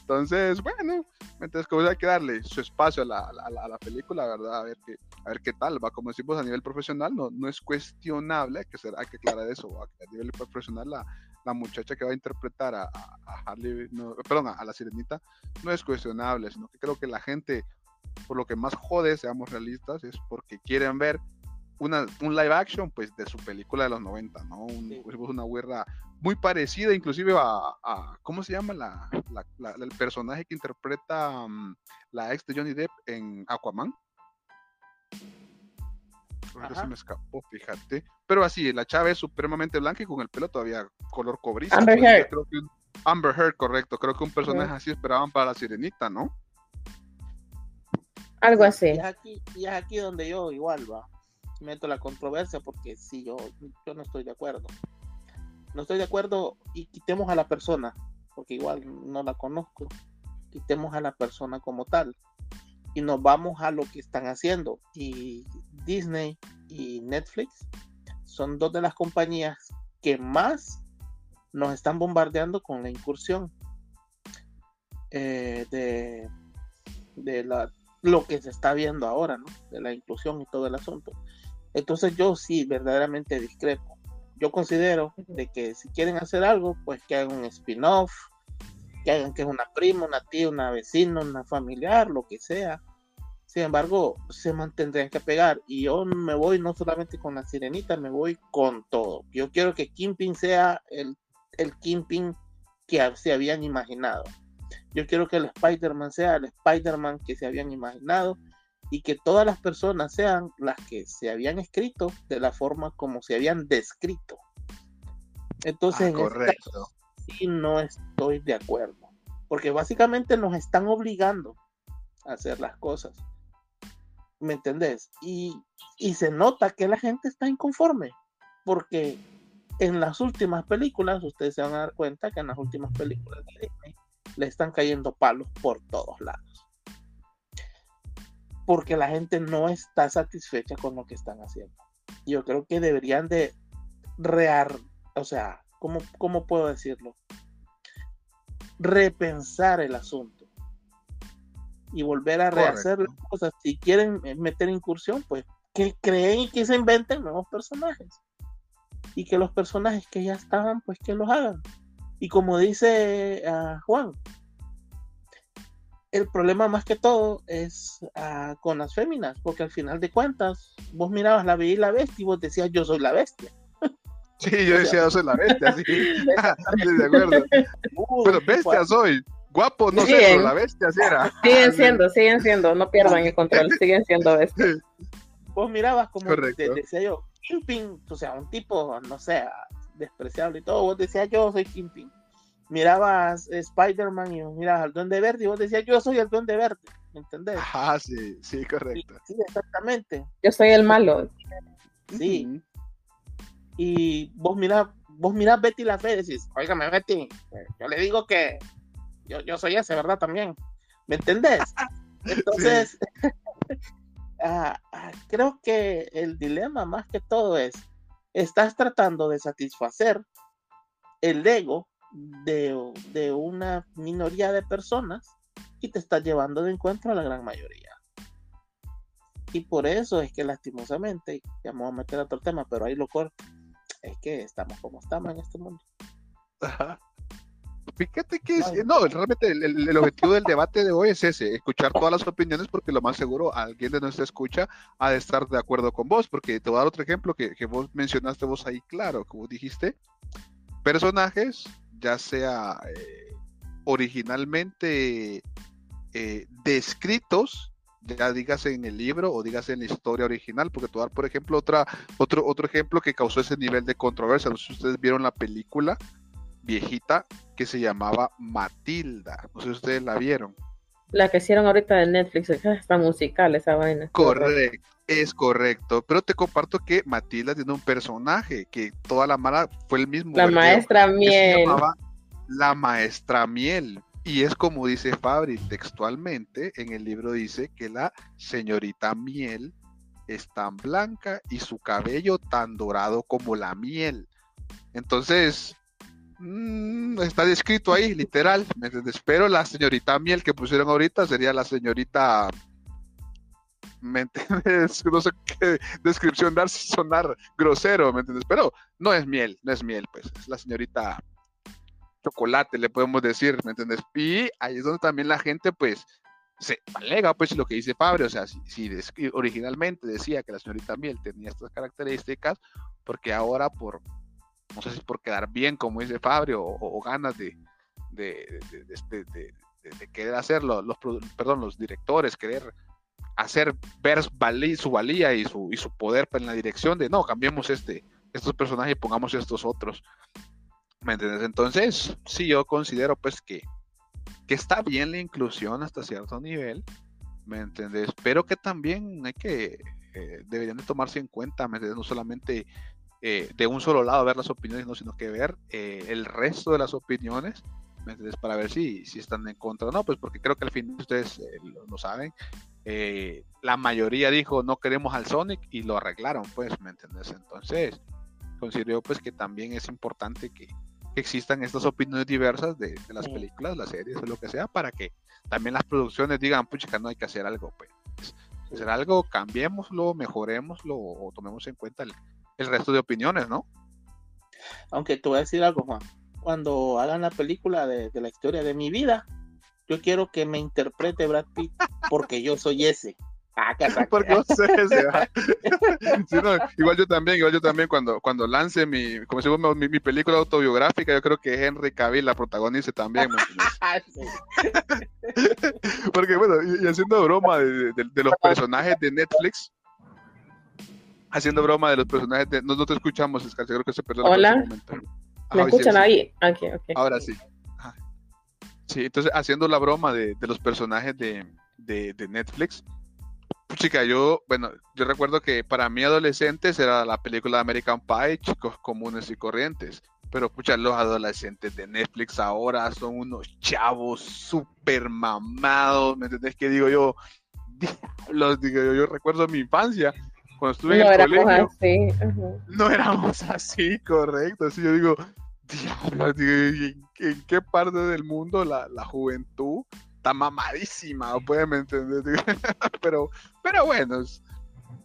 Entonces, bueno, entonces como hay que darle su espacio a la, a la, película, ¿verdad? A ver, qué, a ver qué tal va. Como decimos a nivel profesional, no, no es cuestionable, hay que, ser, hay que aclarar eso. A nivel profesional, la, la muchacha que va a interpretar a, Harley, perdón, a, la sirenita, no es cuestionable, sino que creo que la gente, por lo que más jode, seamos realistas, es porque quieren ver una, un live action pues de su película de los 90, ¿no? una guerra muy parecida inclusive a, ¿cómo se llama la, el personaje que interpreta mm, la ex de Johnny Depp en Aquaman? se me escapó, fíjate. Pero así, la chava es supremamente blanca y con el pelo todavía color cobrizo. Amber Heard. Amber Heard, correcto. Creo que un personaje así esperaban para la sirenita, ¿no? Algo así. Y es aquí, y es aquí donde yo igual va. Meto la controversia porque si yo, yo no estoy de acuerdo. No estoy de acuerdo y quitemos a la persona, porque igual no la conozco. Quitemos a la persona como tal y nos vamos a lo que están haciendo. Y Disney y Netflix son dos de las compañías que más nos están bombardeando con la incursión eh, de, de la, lo que se está viendo ahora, ¿no? de la inclusión y todo el asunto. Entonces yo sí verdaderamente discrepo. Yo considero de que si quieren hacer algo, pues que hagan un spin-off, que hagan que es una prima, una tía, una vecina, una familiar, lo que sea, sin embargo, se mantendrían que pegar. Y yo me voy no solamente con la sirenita, me voy con todo. Yo quiero que Kimping sea el, el Kimping que se habían imaginado. Yo quiero que el Spider-Man sea el Spider-Man que se habían imaginado y que todas las personas sean las que se habían escrito de la forma como se habían descrito. Entonces, ah, en este caso, sí no estoy de acuerdo, porque básicamente nos están obligando a hacer las cosas. ¿Me entendés? Y, se nota que la gente está inconforme, porque en las últimas películas, ustedes se van a dar cuenta que en las últimas películas de Disney le están cayendo palos por todos lados. Porque la gente no está satisfecha con lo que están haciendo. Yo creo que deberían de rear, o sea, ¿cómo, cómo puedo decirlo? Repensar el asunto y volver a rehacer las cosas. Si quieren meter incursión, pues que creen y que se inventen nuevos personajes. Y que los personajes que ya estaban, pues que los hagan. Y como dice ah, Juan, el problema más que todo es ah, con las féminas, porque al final de cuentas, vos mirabas la Bella y la Bestia y vos decías, yo soy la bestia. Sí, yo decía, yo soy la bestia, sí. de acuerdo. Pero bestia soy. Guapo, no sé, pero la bestia sí era. Siguen siendo, siguen siendo, no pierdan el control, siguen siendo bestias. Vos mirabas como, de- decía yo, Kingpin, o sea, un tipo, no sé, despreciable y todo, vos decías, yo soy Kingpin. Mirabas eh, Spider-Man y mirabas al Duende Verde y vos decías, yo soy el Duende Verde, ¿me entendés? Ajá, sí, sí, correcto. sí, exactamente, Yo soy el malo. sí. Y vos mirás, vos mirás Betty la Fea y decís, óigame Betty, yo le digo que yo, yo soy ese, ¿verdad? También, ¿me entendés? Entonces, ah, ah, creo que el dilema más que todo es, estás tratando de satisfacer el ego de, de una minoría de personas y te estás llevando de encuentro a la gran mayoría. Y por eso es que lastimosamente, ya me voy a meter a otro tema, pero ahí lo corto, es que estamos como estamos en este mundo. Ajá. Fíjate que es- no, realmente el, el- el objetivo del debate de hoy es ese, escuchar todas las opiniones porque lo más seguro alguien de nuestra escucha ha de estar de acuerdo con vos, porque te voy a dar otro ejemplo que, que vos mencionaste vos ahí, claro, como dijiste, personajes, ya sea eh, originalmente eh, descritos, ya digas en el libro o digas en la historia original, porque a dar, por ejemplo, otra, otro, otro ejemplo que causó ese nivel de controversia, no sé si ustedes vieron la película viejita que se llamaba Matilda. No sé si ustedes la vieron. La que hicieron ahorita de Netflix, está musical esa vaina. Correcto, es correcto. Pero te comparto que Matilda tiene un personaje que toda la mala fue el mismo. La maestra que se miel. llamaba la maestra miel. Y es como dice Fabri textualmente, en el libro dice que la señorita miel es tan blanca y su cabello tan dorado como la miel. Entonces, mm, está descrito ahí, literal. ¿me entiendes? Pero la señorita miel que pusieron ahorita sería la señorita. ¿Me entiendes? No sé qué descripción dar sonar grosero, ¿me entiendes? Pero no es miel, no es miel, pues es la señorita chocolate, le podemos decir, ¿me entiendes? Y ahí es donde también la gente, pues, se alega, pues, lo que dice Fabio, o sea, si, si originalmente decía que la señorita Miel tenía estas características, porque ahora por, no sé si por quedar bien, como dice Fabio, o, ganas de, de, querer hacerlo, los, perdón, los directores, querer hacer ver su valía y su, y su poder en la dirección de, no, cambiemos este, estos personajes y pongamos estos otros. ¿Me entiendes? Entonces, sí, yo considero pues que, que está bien la inclusión hasta cierto nivel, ¿me entiendes? Pero que también hay que, eh, deberían de tomarse en cuenta, ¿me entiendes? No solamente eh, de un solo lado ver las opiniones, no, sino que ver eh, el resto de las opiniones, ¿me entiendes? Para ver si, si están en contra o no, pues porque creo que al fin ustedes eh, lo, lo saben, eh, la mayoría dijo no queremos al Sonic y lo arreglaron, pues, ¿me entiendes? Entonces, considero pues que también es importante que, que existan estas opiniones diversas de, de las Sí. películas, las series o lo que sea, para que también las producciones digan, pucha, no hay que hacer algo, pues. Hacer algo, cambiémoslo, mejorémoslo o tomemos en cuenta el, el resto de opiniones, ¿no? Aunque te voy a decir algo, Juan. Cuando hagan la película de, de la historia de mi vida, yo quiero que me interprete Brad Pitt porque yo soy ese. Ah. Porque no sé. Sí, no, igual yo también, igual yo también cuando, cuando lance mi, como decimos, mi, mi película autobiográfica, yo creo que Henry Cavill la protagonice también. Ah, sí. Porque bueno, y, y haciendo broma de, de- de los personajes de Netflix, haciendo broma de los personajes de, no, no te escuchamos, Escar, creo que se perdió Hola. en ese momento. ¿Me Ajá, sí, escuchan sí. ahí? Ok. Ahora sí. Sí, entonces haciendo la broma de, de los personajes de, de, de Netflix. Chica, yo, bueno, yo recuerdo que para mí adolescentes era la película de American Pie, chicos comunes y corrientes. Pero pucha, los adolescentes de Netflix ahora son unos chavos súper mamados, ¿me entendés? Que digo yo, diablos, digo yo, yo recuerdo mi infancia, cuando estuve No en el éramos colegio así. ajá. no éramos así, correcto. Así yo digo, diablos, digo, ¿en, qué parte del mundo la, la juventud está mamadísima? ¿Pueden entender? Pero, pero bueno, es-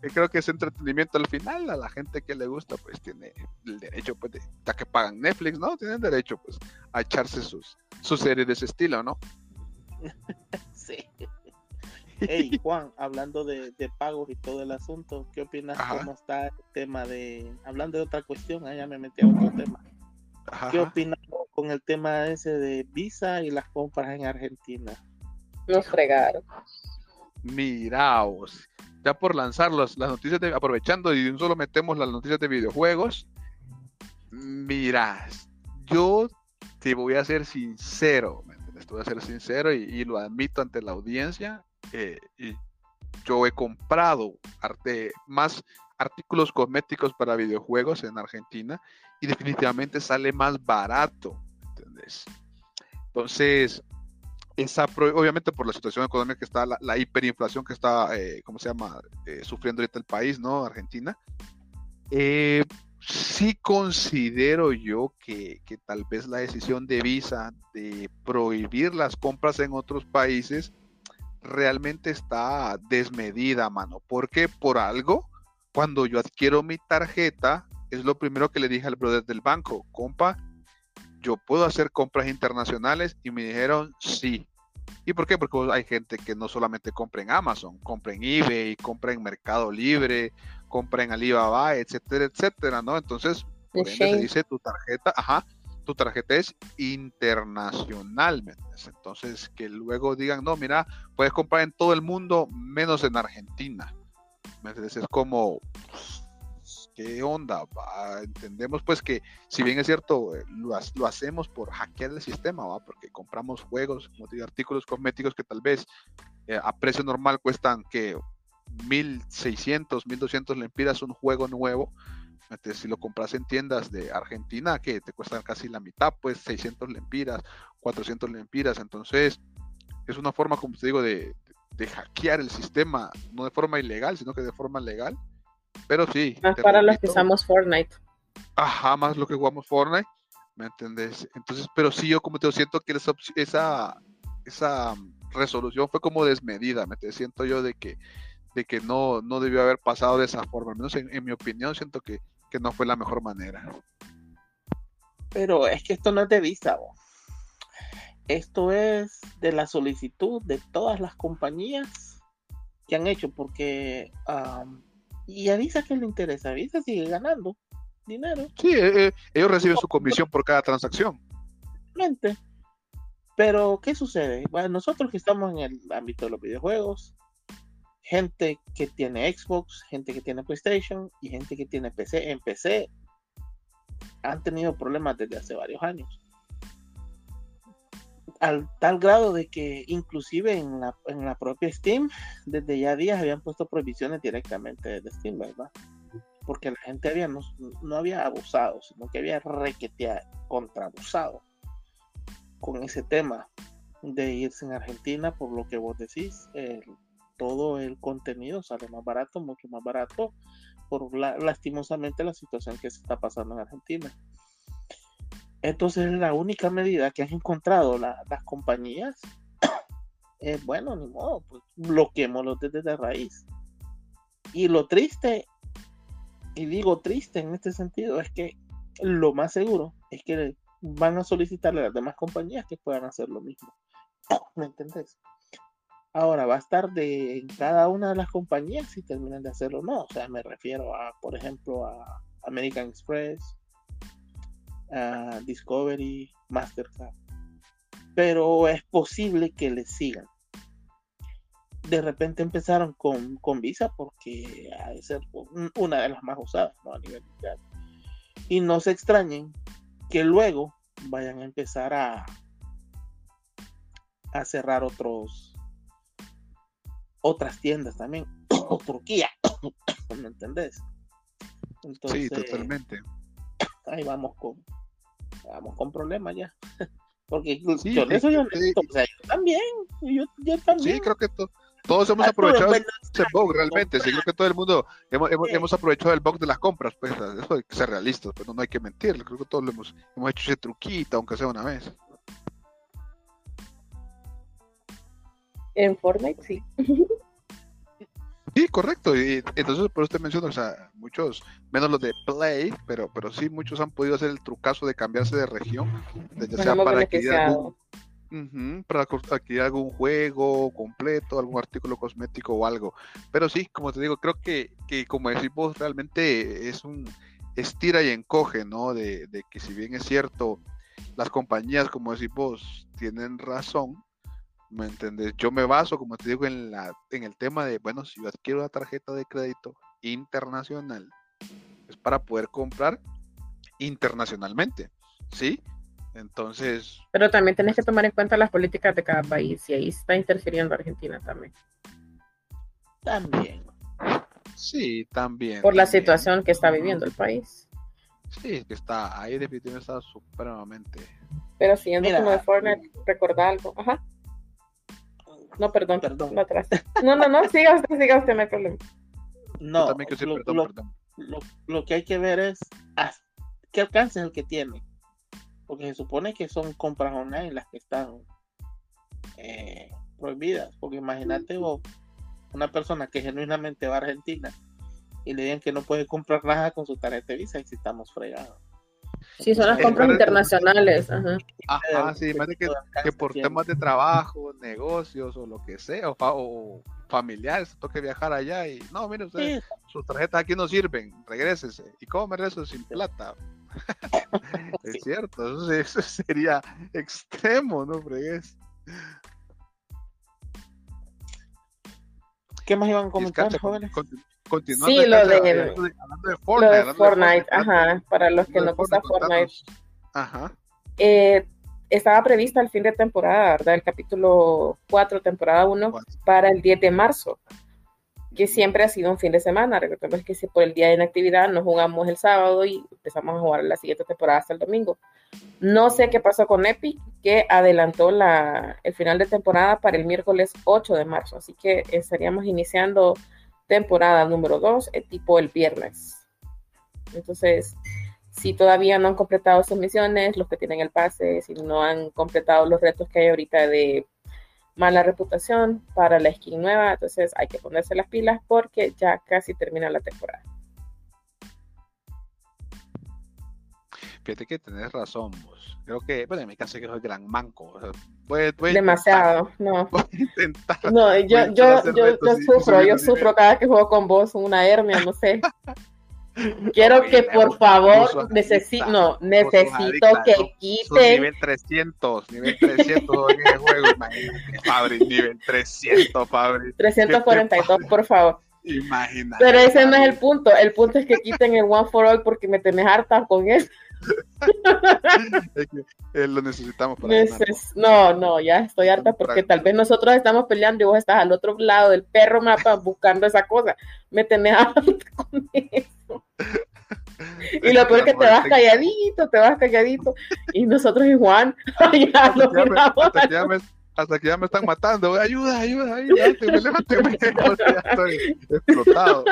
eh, creo que es entretenimiento al final. A la gente que le gusta, pues tiene el derecho, pues, de, ya que pagan Netflix, ¿no? Tienen derecho, pues, a echarse sus, sus series de ese estilo, ¿no? sí. Hey, Juan, hablando de, de, pagos y todo el asunto, ¿qué opinas? Ajá. ¿Cómo está el tema de. Hablando de otra cuestión, ahí ya me metí a otro tema. Ajá, ¿Qué opinas con el tema ese de Visa y las compras en Argentina? Nos fregaron. Miraos, ya por lanzar los- las noticias, de, aprovechando y de un solo metemos las noticias de videojuegos. Mira, yo te voy a ser sincero, ¿me entiendes? Te voy a ser sincero y, y lo admito ante la audiencia. eh, y yo he comprado arte, más artículos cosméticos para videojuegos en Argentina y definitivamente sale más barato, ¿entendés? Entonces, esa, obviamente por la situación económica que está, la, la hiperinflación que está, eh, ¿cómo se llama?, Eh, sufriendo ahorita el país, ¿no? Argentina. Eh, sí considero yo que, que tal vez la decisión de Visa de prohibir las compras en otros países realmente está desmedida, mano. Porque por algo, cuando yo adquiero mi tarjeta, es lo primero que le dije al brother del banco, compa, yo puedo hacer compras internacionales y me dijeron sí. ¿Y por qué? Porque hay gente que no solamente compra en Amazon, compra en eBay, compra en Mercado Libre, compra en Alibaba, etcétera, etcétera, ¿no? Entonces, por ende se dice tu tarjeta, ajá, tu tarjeta es internacional, ¿me? Entonces, que luego digan, no, mira, puedes comprar en todo el mundo menos en Argentina. ¿Me? Es como, ¿qué onda? Entendemos pues que si bien es cierto, eh, lo, ha- lo hacemos por hackear el sistema, ¿va? Porque compramos juegos, como digo, artículos cosméticos que tal vez eh, a precio normal cuestan que 1600, 1200 lempiras un juego nuevo. Entonces, si lo compras en tiendas de Argentina, que te cuestan casi la mitad, pues 600 lempiras, 400 lempiras. Entonces, es una forma, como te digo, de hackear el sistema, no de forma ilegal, sino que de forma legal. Pero sí. Más te para los que usamos Fortnite. Ajá, más lo que jugamos Fortnite, ¿me entendés? Entonces, pero sí, yo como te siento que esa, esa, esa mm, resolución fue como desmedida, ¿me entiendes? Siento yo de que, de que no, no debió haber pasado de esa forma, al menos en, en mi opinión, siento que, que no fue la mejor manera. Pero es que esto no es de Visa. Esto es de la solicitud de todas las compañías que han hecho, porque am, y a Visa que le interesa, Visa sigue ganando dinero, Sí, eh, eh, ellos reciben su comisión por cada transacción. realmente. Pero, ¿qué sucede? Bueno, nosotros que estamos en el ámbito de los videojuegos, gente que tiene Xbox, gente que tiene PlayStation y gente que tiene PC, en PC han tenido problemas desde hace varios años. Al tal grado de que inclusive en la, en la propia Steam, desde ya días habían puesto prohibiciones directamente de Steam, ¿verdad? Porque la gente había, no, no había abusado, sino que había requeteado, contraabusado con ese tema de irse en Argentina, por lo que vos decís, el- todo el contenido sale más barato, mucho más barato, por la- lastimosamente la situación que se está pasando en Argentina. Entonces la única medida que han encontrado la- las compañías es, bueno, ni modo, pues bloqueémoslo desde la raíz. Y lo triste, y digo triste en este sentido, es que lo más seguro es que van a solicitarle a las demás compañías que puedan hacer lo mismo. ¿Me entendés? Ahora va a estar de en cada una de las compañías si terminan de hacerlo o no. O sea, me refiero a, por ejemplo, a American Express, Discovery, Mastercard. Pero es posible que les sigan. De repente empezaron con, con Visa porque ha de ser un- una de las más usadas ¿no? a nivel mundial. Y no se extrañen que luego vayan a empezar a, a cerrar otros otras tiendas también o Turquía ¿me entendés? entonces sí, totalmente. ahí vamos con vamos con problemas ya porque Sí, yo sí, honesto, o sea, yo también yo, yo también Sí, creo que to- todos hemos Arturo, aprovechado ese bug realmente. Sí, creo que todo el mundo hemos, hemos, hemos aprovechado el bug de las compras. Pues eso hay que ser realistas, pero no hay que mentir. Creo que todos lo hemos, hemos hecho ese truquito, aunque sea una vez. En Fortnite, sí. Sí, correcto. Y entonces, por eso te menciono, o sea, muchos, menos los de Play, pero, pero sí, muchos han podido hacer el trucazo de cambiarse de región, ya sea para adquirir algún. Ujú, para adquirir algún juego completo, algún artículo cosmético o algo. Pero sí, como te digo, creo que, que como decís vos, realmente es un estira y encoge, ¿no? De, de que si bien es cierto, las compañías, como decís vos, tienen razón, ¿me entendés? Yo me baso, como te digo, en la, en el tema de, bueno, si yo adquiero una tarjeta de crédito internacional, es para poder comprar internacionalmente, ¿sí? Entonces, Pero también tenés que tomar en cuenta las políticas de cada país y ahí está interfiriendo Argentina también. También. Sí, también. Por la también. situación que está viviendo el país. Sí, que está ahí definitivamente está supremamente. Pero siguiendo Mira, con lo de Fortnite, recordá algo. Ajá. No, perdón. Perdón. No, atrás. no, no, no, siga usted, siga usted, no hay problema. No, también lo, perdón, lo- perdón. lo- lo que hay que ver es qué alcance es el que tiene. Porque se supone que son compras online las que están eh, prohibidas. Porque imagínate vos, una persona que genuinamente va a Argentina y le digan que no puede comprar nada con su tarjeta de visa y si estamos fregados. Sí, son las Eh, compras internacionales. Ajá. Ajá, sí, ¿Qué imagínate que, que por temas de trabajo, negocios o lo que sea, o, fa- o familiares, toque viajar allá y no, mire usted, Sí, sus tarjetas aquí no sirven, regrésese. ¿Y cómo me regreso sin plata? es Sí. cierto, eso, sí- eso sería extremo, ¿no? Fregues. ¿Qué más iban a comentar, con- jóvenes? con- continuando, Sí, lo escacha, de- hablando de, hablando de Fortnite. Lo de de Fortnite, ajá. Para los que de no gusta Fortnite. Ajá. Eh, estaba prevista el fin de temporada, ¿verdad? El capítulo 4, temporada 1, Cuatro. para el 10 de marzo, que siempre ha sido un fin de semana. Recordemos que si por el día de inactividad no jugamos el sábado y empezamos a jugar la siguiente temporada hasta el domingo. No sé qué pasó con Epic, que adelantó la, el final de temporada para el miércoles 8 de marzo, así que estaríamos iniciando temporada número 2, eh, tipo el viernes. Entonces, si todavía no han completado sus misiones, los que tienen el pase, si no han completado los retos que hay ahorita de mala reputación para la skin nueva, entonces hay que ponerse las pilas porque ya casi termina la temporada. Fíjate que tenés razón, vos. Creo que, bueno, en mi caso, que soy gran manco. o sea, voy- voy a Demasiado, no. intentar- voy a intentar. No, Voy a yo, intentar yo, yo, retos sufro, yo sufro cada que juego con vos, una hernia, no sé. Quiero Oye, que por favor, necesito, no, necesito adicta, que quiten, nivel 300, nivel 300 en el juego, imagínate, Fabri, nivel 300, Fabri. 342, por favor. Imagínate. Pero ese no es el punto, el punto es que quiten el One for All porque me tenés harta con eso. Es que, eh, lo necesitamos para Neces- No, no, ya estoy harta porque tal vez nosotros estamos peleando y vos estás al otro lado del perro mapa buscando esa cosa. Me tenés harta con eso. Y lo peor que te vas calladito, te vas calladito. Y nosotros y Juan, ya lo miramos. Hasta, que ya me, están matando. Ayuda, ayuda, ayuda, levánteme, levánteme. O sea, estoy explotado.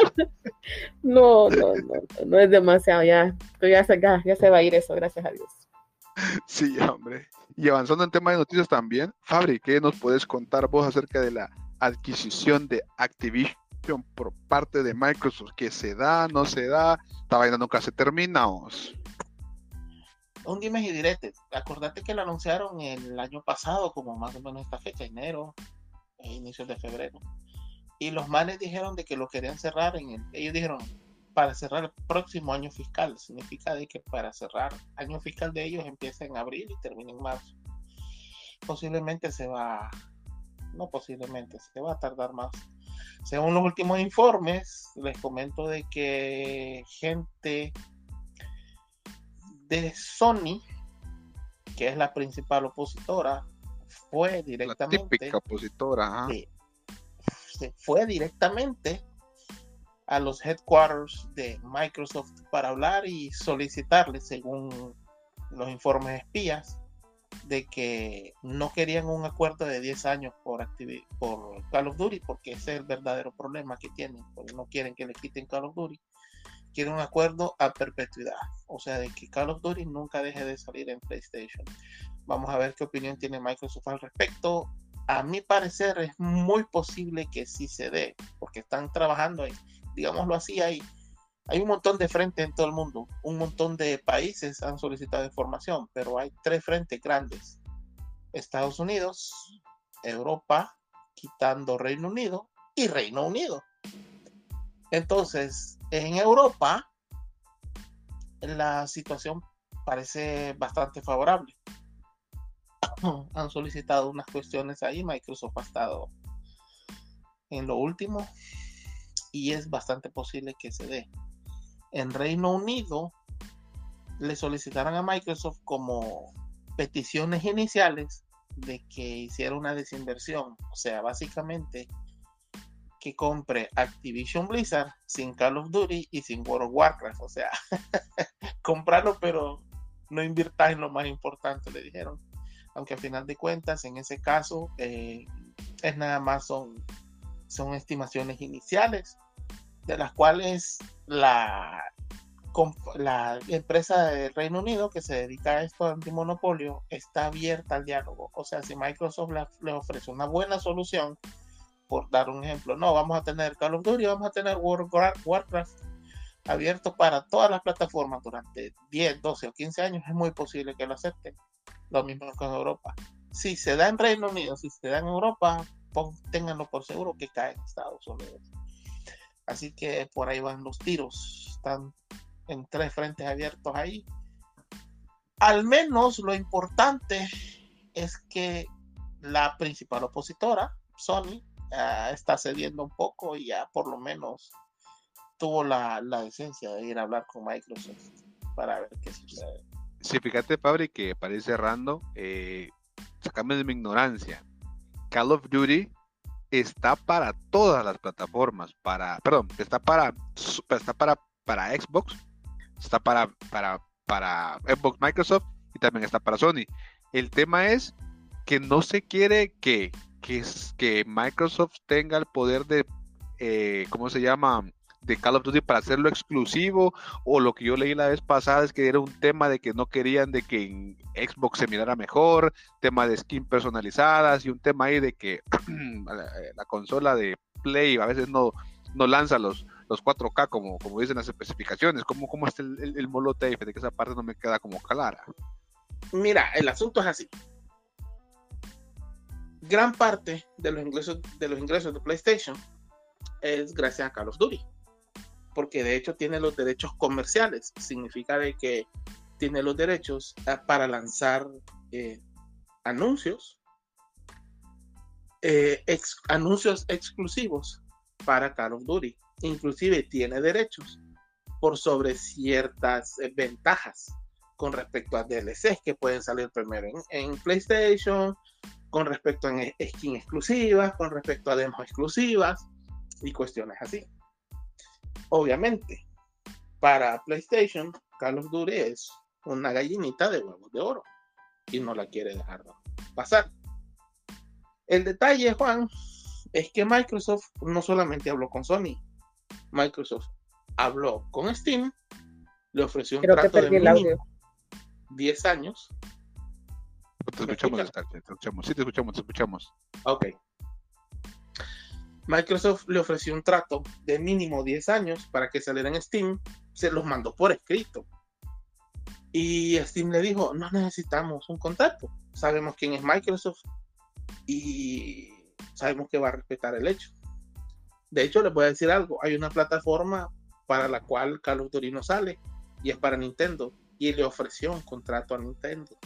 No, no, no, no, es demasiado, ya, ya, se, ya, ya se va a ir eso, gracias a Dios. Sí, hombre. Y avanzando en tema de noticias también, Fabri, ¿qué nos puedes contar vos acerca de la adquisición de Activision por parte de Microsoft? ¿Qué se da, no se da? Esta vaina nunca se termina. Un dimes y diretes. Acordate que lo anunciaron el año pasado, como más o menos esta fecha, enero, e inicios de febrero. Y los manes dijeron de que lo querían cerrar en el, ellos dijeron para cerrar el próximo año fiscal. Significa de que para cerrar año fiscal de ellos empieza en abril y termina en marzo. Posiblemente se va, no posiblemente, se va a tardar más. Según los últimos informes, les comento de que gente de Sony, que es la principal opositora, fue La directamente, típica opositora. se fue directamente a los headquarters de Microsoft para hablar y solicitarle, según los informes espías, de que no querían un acuerdo de 10 años por, por Call of Duty, porque ese es el verdadero problema que tienen, porque no quieren que le quiten Call of Duty, quieren un acuerdo a perpetuidad, o sea, de que Call of Duty nunca deje de salir en PlayStation. Vamos a ver qué opinión tiene Microsoft al respecto. A mi parecer es muy posible que sí se dé, porque están trabajando ahí, digámoslo así, hay, hay un montón de frentes en todo el mundo, un montón de países han solicitado información, pero hay tres frentes grandes Estados Unidos, Europa, quitando Reino Unido y Reino Unido. Entonces, en Europa, la situación parece bastante favorable. Han solicitado unas cuestiones ahí, Microsoft ha estado en lo último y es bastante posible que se dé. En Reino Unido le solicitaron a Microsoft como peticiones iniciales de que hiciera una desinversión, o sea, básicamente que compre Activision Blizzard sin Call of Duty y sin World of Warcraft, o sea, comprarlo pero no invirtáis en lo más importante, le dijeron. Aunque a final de cuentas, en ese caso, eh, es nada más son, son estimaciones iniciales, de las cuales la, la empresa del Reino Unido que se dedica a esto antimonopolio está abierta al diálogo. O sea, si Microsoft le, ofrece una buena solución, por dar un ejemplo, no, vamos a tener Call of Duty, vamos a tener Warcraft abierto para todas las plataformas durante 10, 12 o 15 años, es muy posible que lo acepten. Lo mismo con Europa. Si se da en Reino Unido, si se da en Europa, ténganlo por seguro que cae en Estados Unidos. Así que por ahí van los tiros. Están en tres frentes abiertos ahí. Al menos lo importante es que la principal opositora, Sony, está cediendo un poco y ya por lo menos tuvo la, la decencia de ir a hablar con Microsoft para ver qué sucede. Sí, fíjate, Fabri, que parece cerrando, eh, de mi ignorancia. Call of Duty está para todas las plataformas, para, perdón, está para, está para, para Xbox, está para, para, para Xbox Microsoft y también está para Sony. El tema es que no se quiere que, que, que Microsoft tenga el poder de, eh, ¿cómo se llama? de Call of Duty para hacerlo exclusivo o lo que yo leí la vez pasada es que era un tema de que no querían de que en Xbox se mirara mejor, tema de skin personalizadas y un tema ahí de que la, consola de Play a veces no, no lanza los, los 4K como, como dicen las especificaciones, como cómo está el, el, el de que esa parte no me queda como clara. Mira, el asunto es así. Gran parte de los ingresos de los ingresos de PlayStation es gracias a Call of Duty porque de hecho tiene los derechos comerciales. Significa de que tiene los derechos ah, para lanzar eh, anuncios, eh, anuncios exclusivos para Call of Duty. Inclusive tiene derechos por sobre ciertas eh, ventajas con respecto a DLCs que pueden salir primero en, en PlayStation, con respecto a skin exclusivas, con respecto a demos exclusivas y cuestiones así. Obviamente, para PlayStation, Call of Duty es una gallinita de huevos de oro y no la quiere dejar pasar. El detalle, Juan, es que Microsoft no solamente habló con Sony, Microsoft habló con Steam, le ofreció un trato de mínimo 10 años. Te escuchamos, te escuchamos, sí te escuchamos, te escuchamos. Ok. Microsoft le ofreció un trato de mínimo 10 años para que saliera en Steam, se los mandó por escrito. Y Steam le dijo, no necesitamos un contrato, sabemos quién es Microsoft y sabemos que va a respetar el hecho. De hecho, les voy a decir algo, hay una plataforma para la cual Call of Duty no sale y es para Nintendo y le ofreció un contrato a Nintendo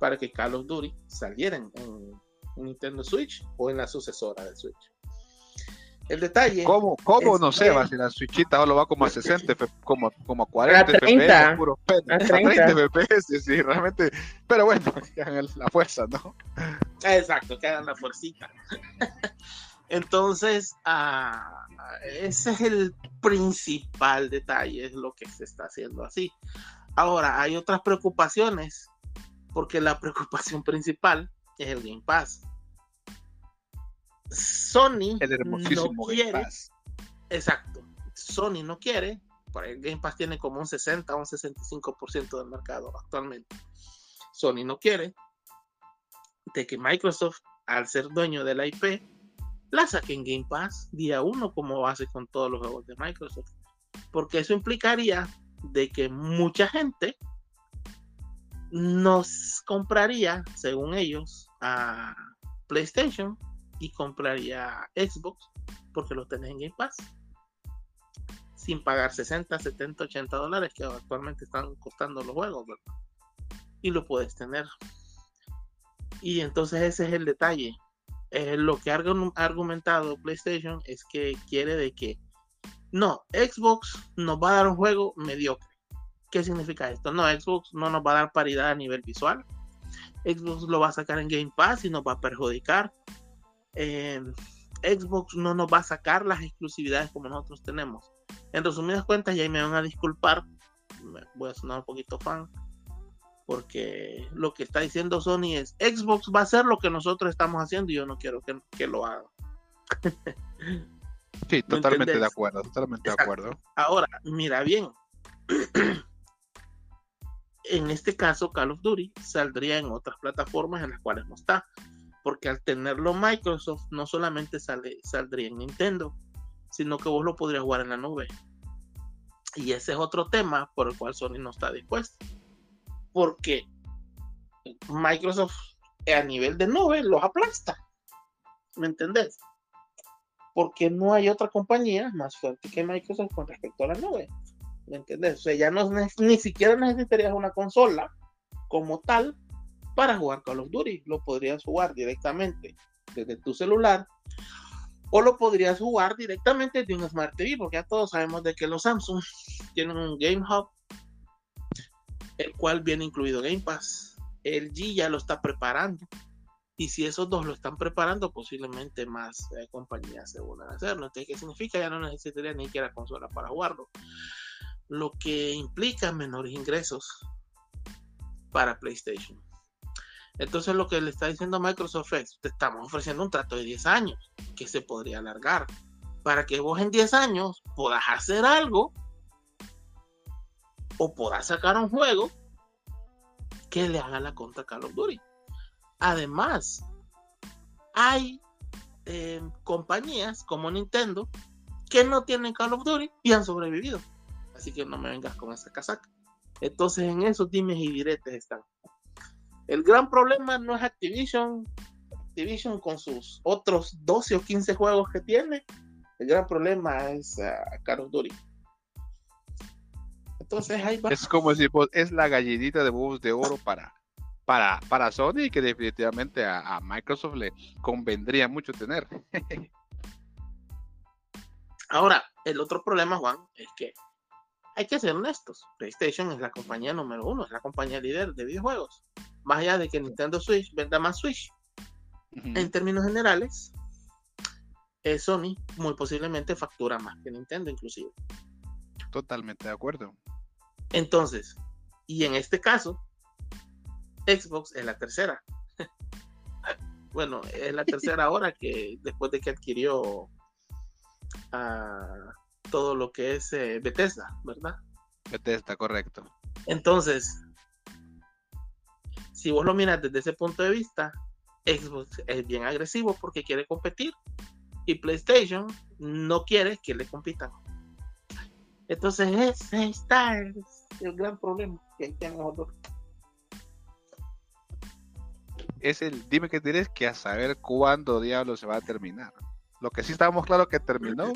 para que Call of Duty saliera en, en Nintendo Switch o en la sucesora de Switch. El detalle. ¿Cómo, cómo no sé, va, si la Switchita ahora va como a 60, como, como a 40 a 30, FPS, puro a 30. FPS, sí, realmente. Pero bueno, que hagan la fuerza, ¿no? Exacto, que hagan la fuercita. Entonces, ah, ese es el principal detalle, es lo que se está haciendo así. Ahora, hay otras preocupaciones, porque la preocupación principal es el Game Pass. Sony no quiere. Exacto. Sony no quiere. El Game Pass tiene como un 60 o un 65% del mercado actualmente. Sony no quiere de que Microsoft, al ser dueño de la IP, la saque en Game Pass día uno como hace con todos los juegos de Microsoft. Porque eso implicaría de que mucha gente nos compraría, según ellos, a PlayStation y compraría Xbox porque lo tenés en Game Pass sin pagar 60, 70, 80 dólares que actualmente están costando los juegos, ¿verdad? Y lo puedes tener. Y entonces ese es el detalle. Eh, lo que ha argumentado PlayStation es que quiere de que no, Xbox nos va a dar un juego mediocre. ¿Qué significa esto? No, Xbox no nos va a dar paridad a nivel visual. Xbox lo va a sacar en Game Pass y nos va a perjudicar. Eh, Xbox no nos va a sacar las exclusividades como nosotros tenemos. En resumidas cuentas, y ahí me van a disculpar, voy a sonar un poquito fan, porque lo que está diciendo Sony es, Xbox va a hacer lo que nosotros estamos haciendo y yo no quiero que, lo haga. sí, totalmente de acuerdo, totalmente de acuerdo. Ahora, mira bien, en este caso Call of Duty saldría en otras plataformas en las cuales no está, porque al tenerlo Microsoft no solamente sale, saldría en Nintendo, sino que vos lo podrías jugar en la nube. Y ese es otro tema por el cual Sony no está dispuesto. Porque Microsoft a nivel de nube los aplasta. ¿Me entendés? Porque no hay otra compañía más fuerte que Microsoft con respecto a la nube. ¿Me entendés? O sea, ya no ni siquiera necesitarías una consola como tal para jugar Call of Duty. Lo podrías jugar directamente desde tu celular o lo podrías jugar directamente de un Smart TV, porque ya todos sabemos de que los Samsung tienen un Game Hub, el cual viene incluido Game Pass. El G ya lo está preparando. Y si esos dos lo están preparando, posiblemente más eh, compañías se van a hacerlo. Entonces, ¿qué significa? Ya no necesitaría ni siquiera consola para jugarlo. Lo que implica menores ingresos para PlayStation. Entonces lo que le está diciendo Microsoft es, te estamos ofreciendo un trato de 10 años que se podría alargar para que vos en 10 años puedas hacer algo o puedas sacar un juego que le haga la contra Call of Duty. Además, hay eh, compañías como Nintendo que no tienen Call of Duty y han sobrevivido. Así que no me vengas con esa casaca. Entonces en esos dimes y diretes están. El gran problema no es Activision, Activision con sus otros 12 o 15 juegos que tiene. El gran problema es uh, Call of Duty. Entonces ahí va. Es como si pues, es la gallinita de huevos de oro para, para, para Sony que definitivamente a, a Microsoft le convendría mucho tener. Ahora, el otro problema, Juan, es que hay que ser honestos. PlayStation es la compañía número uno, es la compañía líder de videojuegos más allá de que Nintendo Switch venda más Switch, en términos generales, eh, Sony muy posiblemente factura más que Nintendo inclusive. Totalmente de acuerdo. Entonces, y en este caso, Xbox es la tercera. bueno, es la tercera ahora que después de que adquirió ah, todo lo que es eh, Bethesda, ¿verdad? Bethesda, correcto. Entonces, si vos lo miras desde ese punto de vista, Xbox es bien agresivo porque quiere competir y PlayStation no quiere que le compitan. Entonces ese está el, gran problema que tenemos Es el, dime qué tienes que a saber cuándo diablo se va a terminar. Lo que sí estábamos claro que terminó,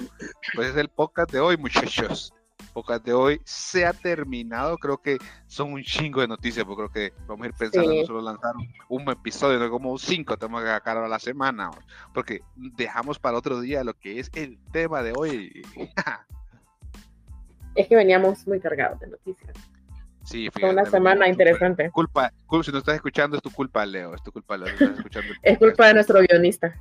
pues es el podcast de hoy, muchachos podcast de hoy se ha terminado. Creo que son un chingo de noticias, porque creo que vamos a ir pensando en no solo lanzar un, episodio, no como cinco, tenemos que sacar a la semana, porque dejamos para otro día lo que es el tema de hoy. es que veníamos muy cargados de noticias. Sí, fue una semana interesante. Culpa, si no estás escuchando, es tu culpa, Leo. Es tu culpa, Leo. es culpa de nuestro guionista.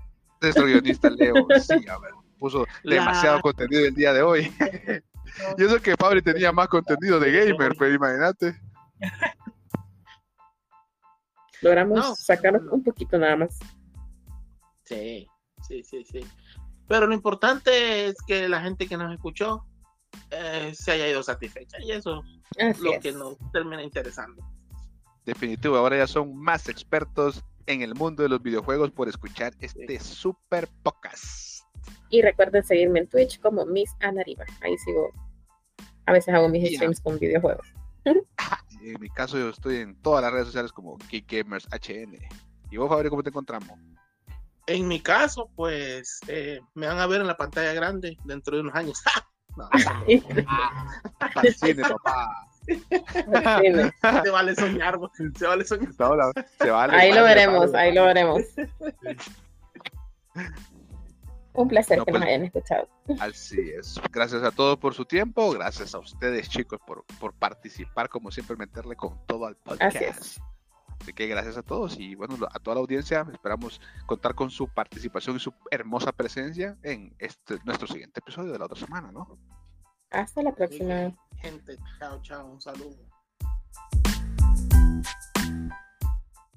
Nuestro guionista, Leo. Sí, a ver, puso demasiado contenido el día de hoy. Y eso que Fabri tenía más contenido de gamer, pero imagínate. Logramos sacar un poquito nada más. Sí, sí, sí, sí. Pero lo importante es que la gente que nos escuchó eh, se haya ido satisfecha y eso es lo que nos termina interesando. Definitivo, ahora ya son más expertos en el mundo de los videojuegos por escuchar este super podcast. Y recuerden seguirme en Twitch como Miss Anariba. Ahí sigo. A veces hago mis streams con videojuegos. en mi caso yo estoy en todas las redes sociales como Gamers HN. ¿Y vos, Fabri, cómo te encontramos? En mi caso, pues eh, me van a ver en la pantalla grande dentro de unos años. No, cine, papá. Se vale soñar, se vale soñar. No, se vale, Ahí lo vale, veremos, vale. ahí lo veremos. Un placer No, que pues- nos hayan escuchado. Así es. Gracias a todos por su tiempo. Gracias a ustedes, chicos, por, por participar, como siempre, meterle con todo al podcast. Así es. Así que gracias a todos y bueno, a toda la audiencia. Esperamos contar con su participación y su hermosa presencia en este nuestro siguiente episodio de la otra semana, ¿no? Hasta la próxima. Gente, chao, chao, un saludo.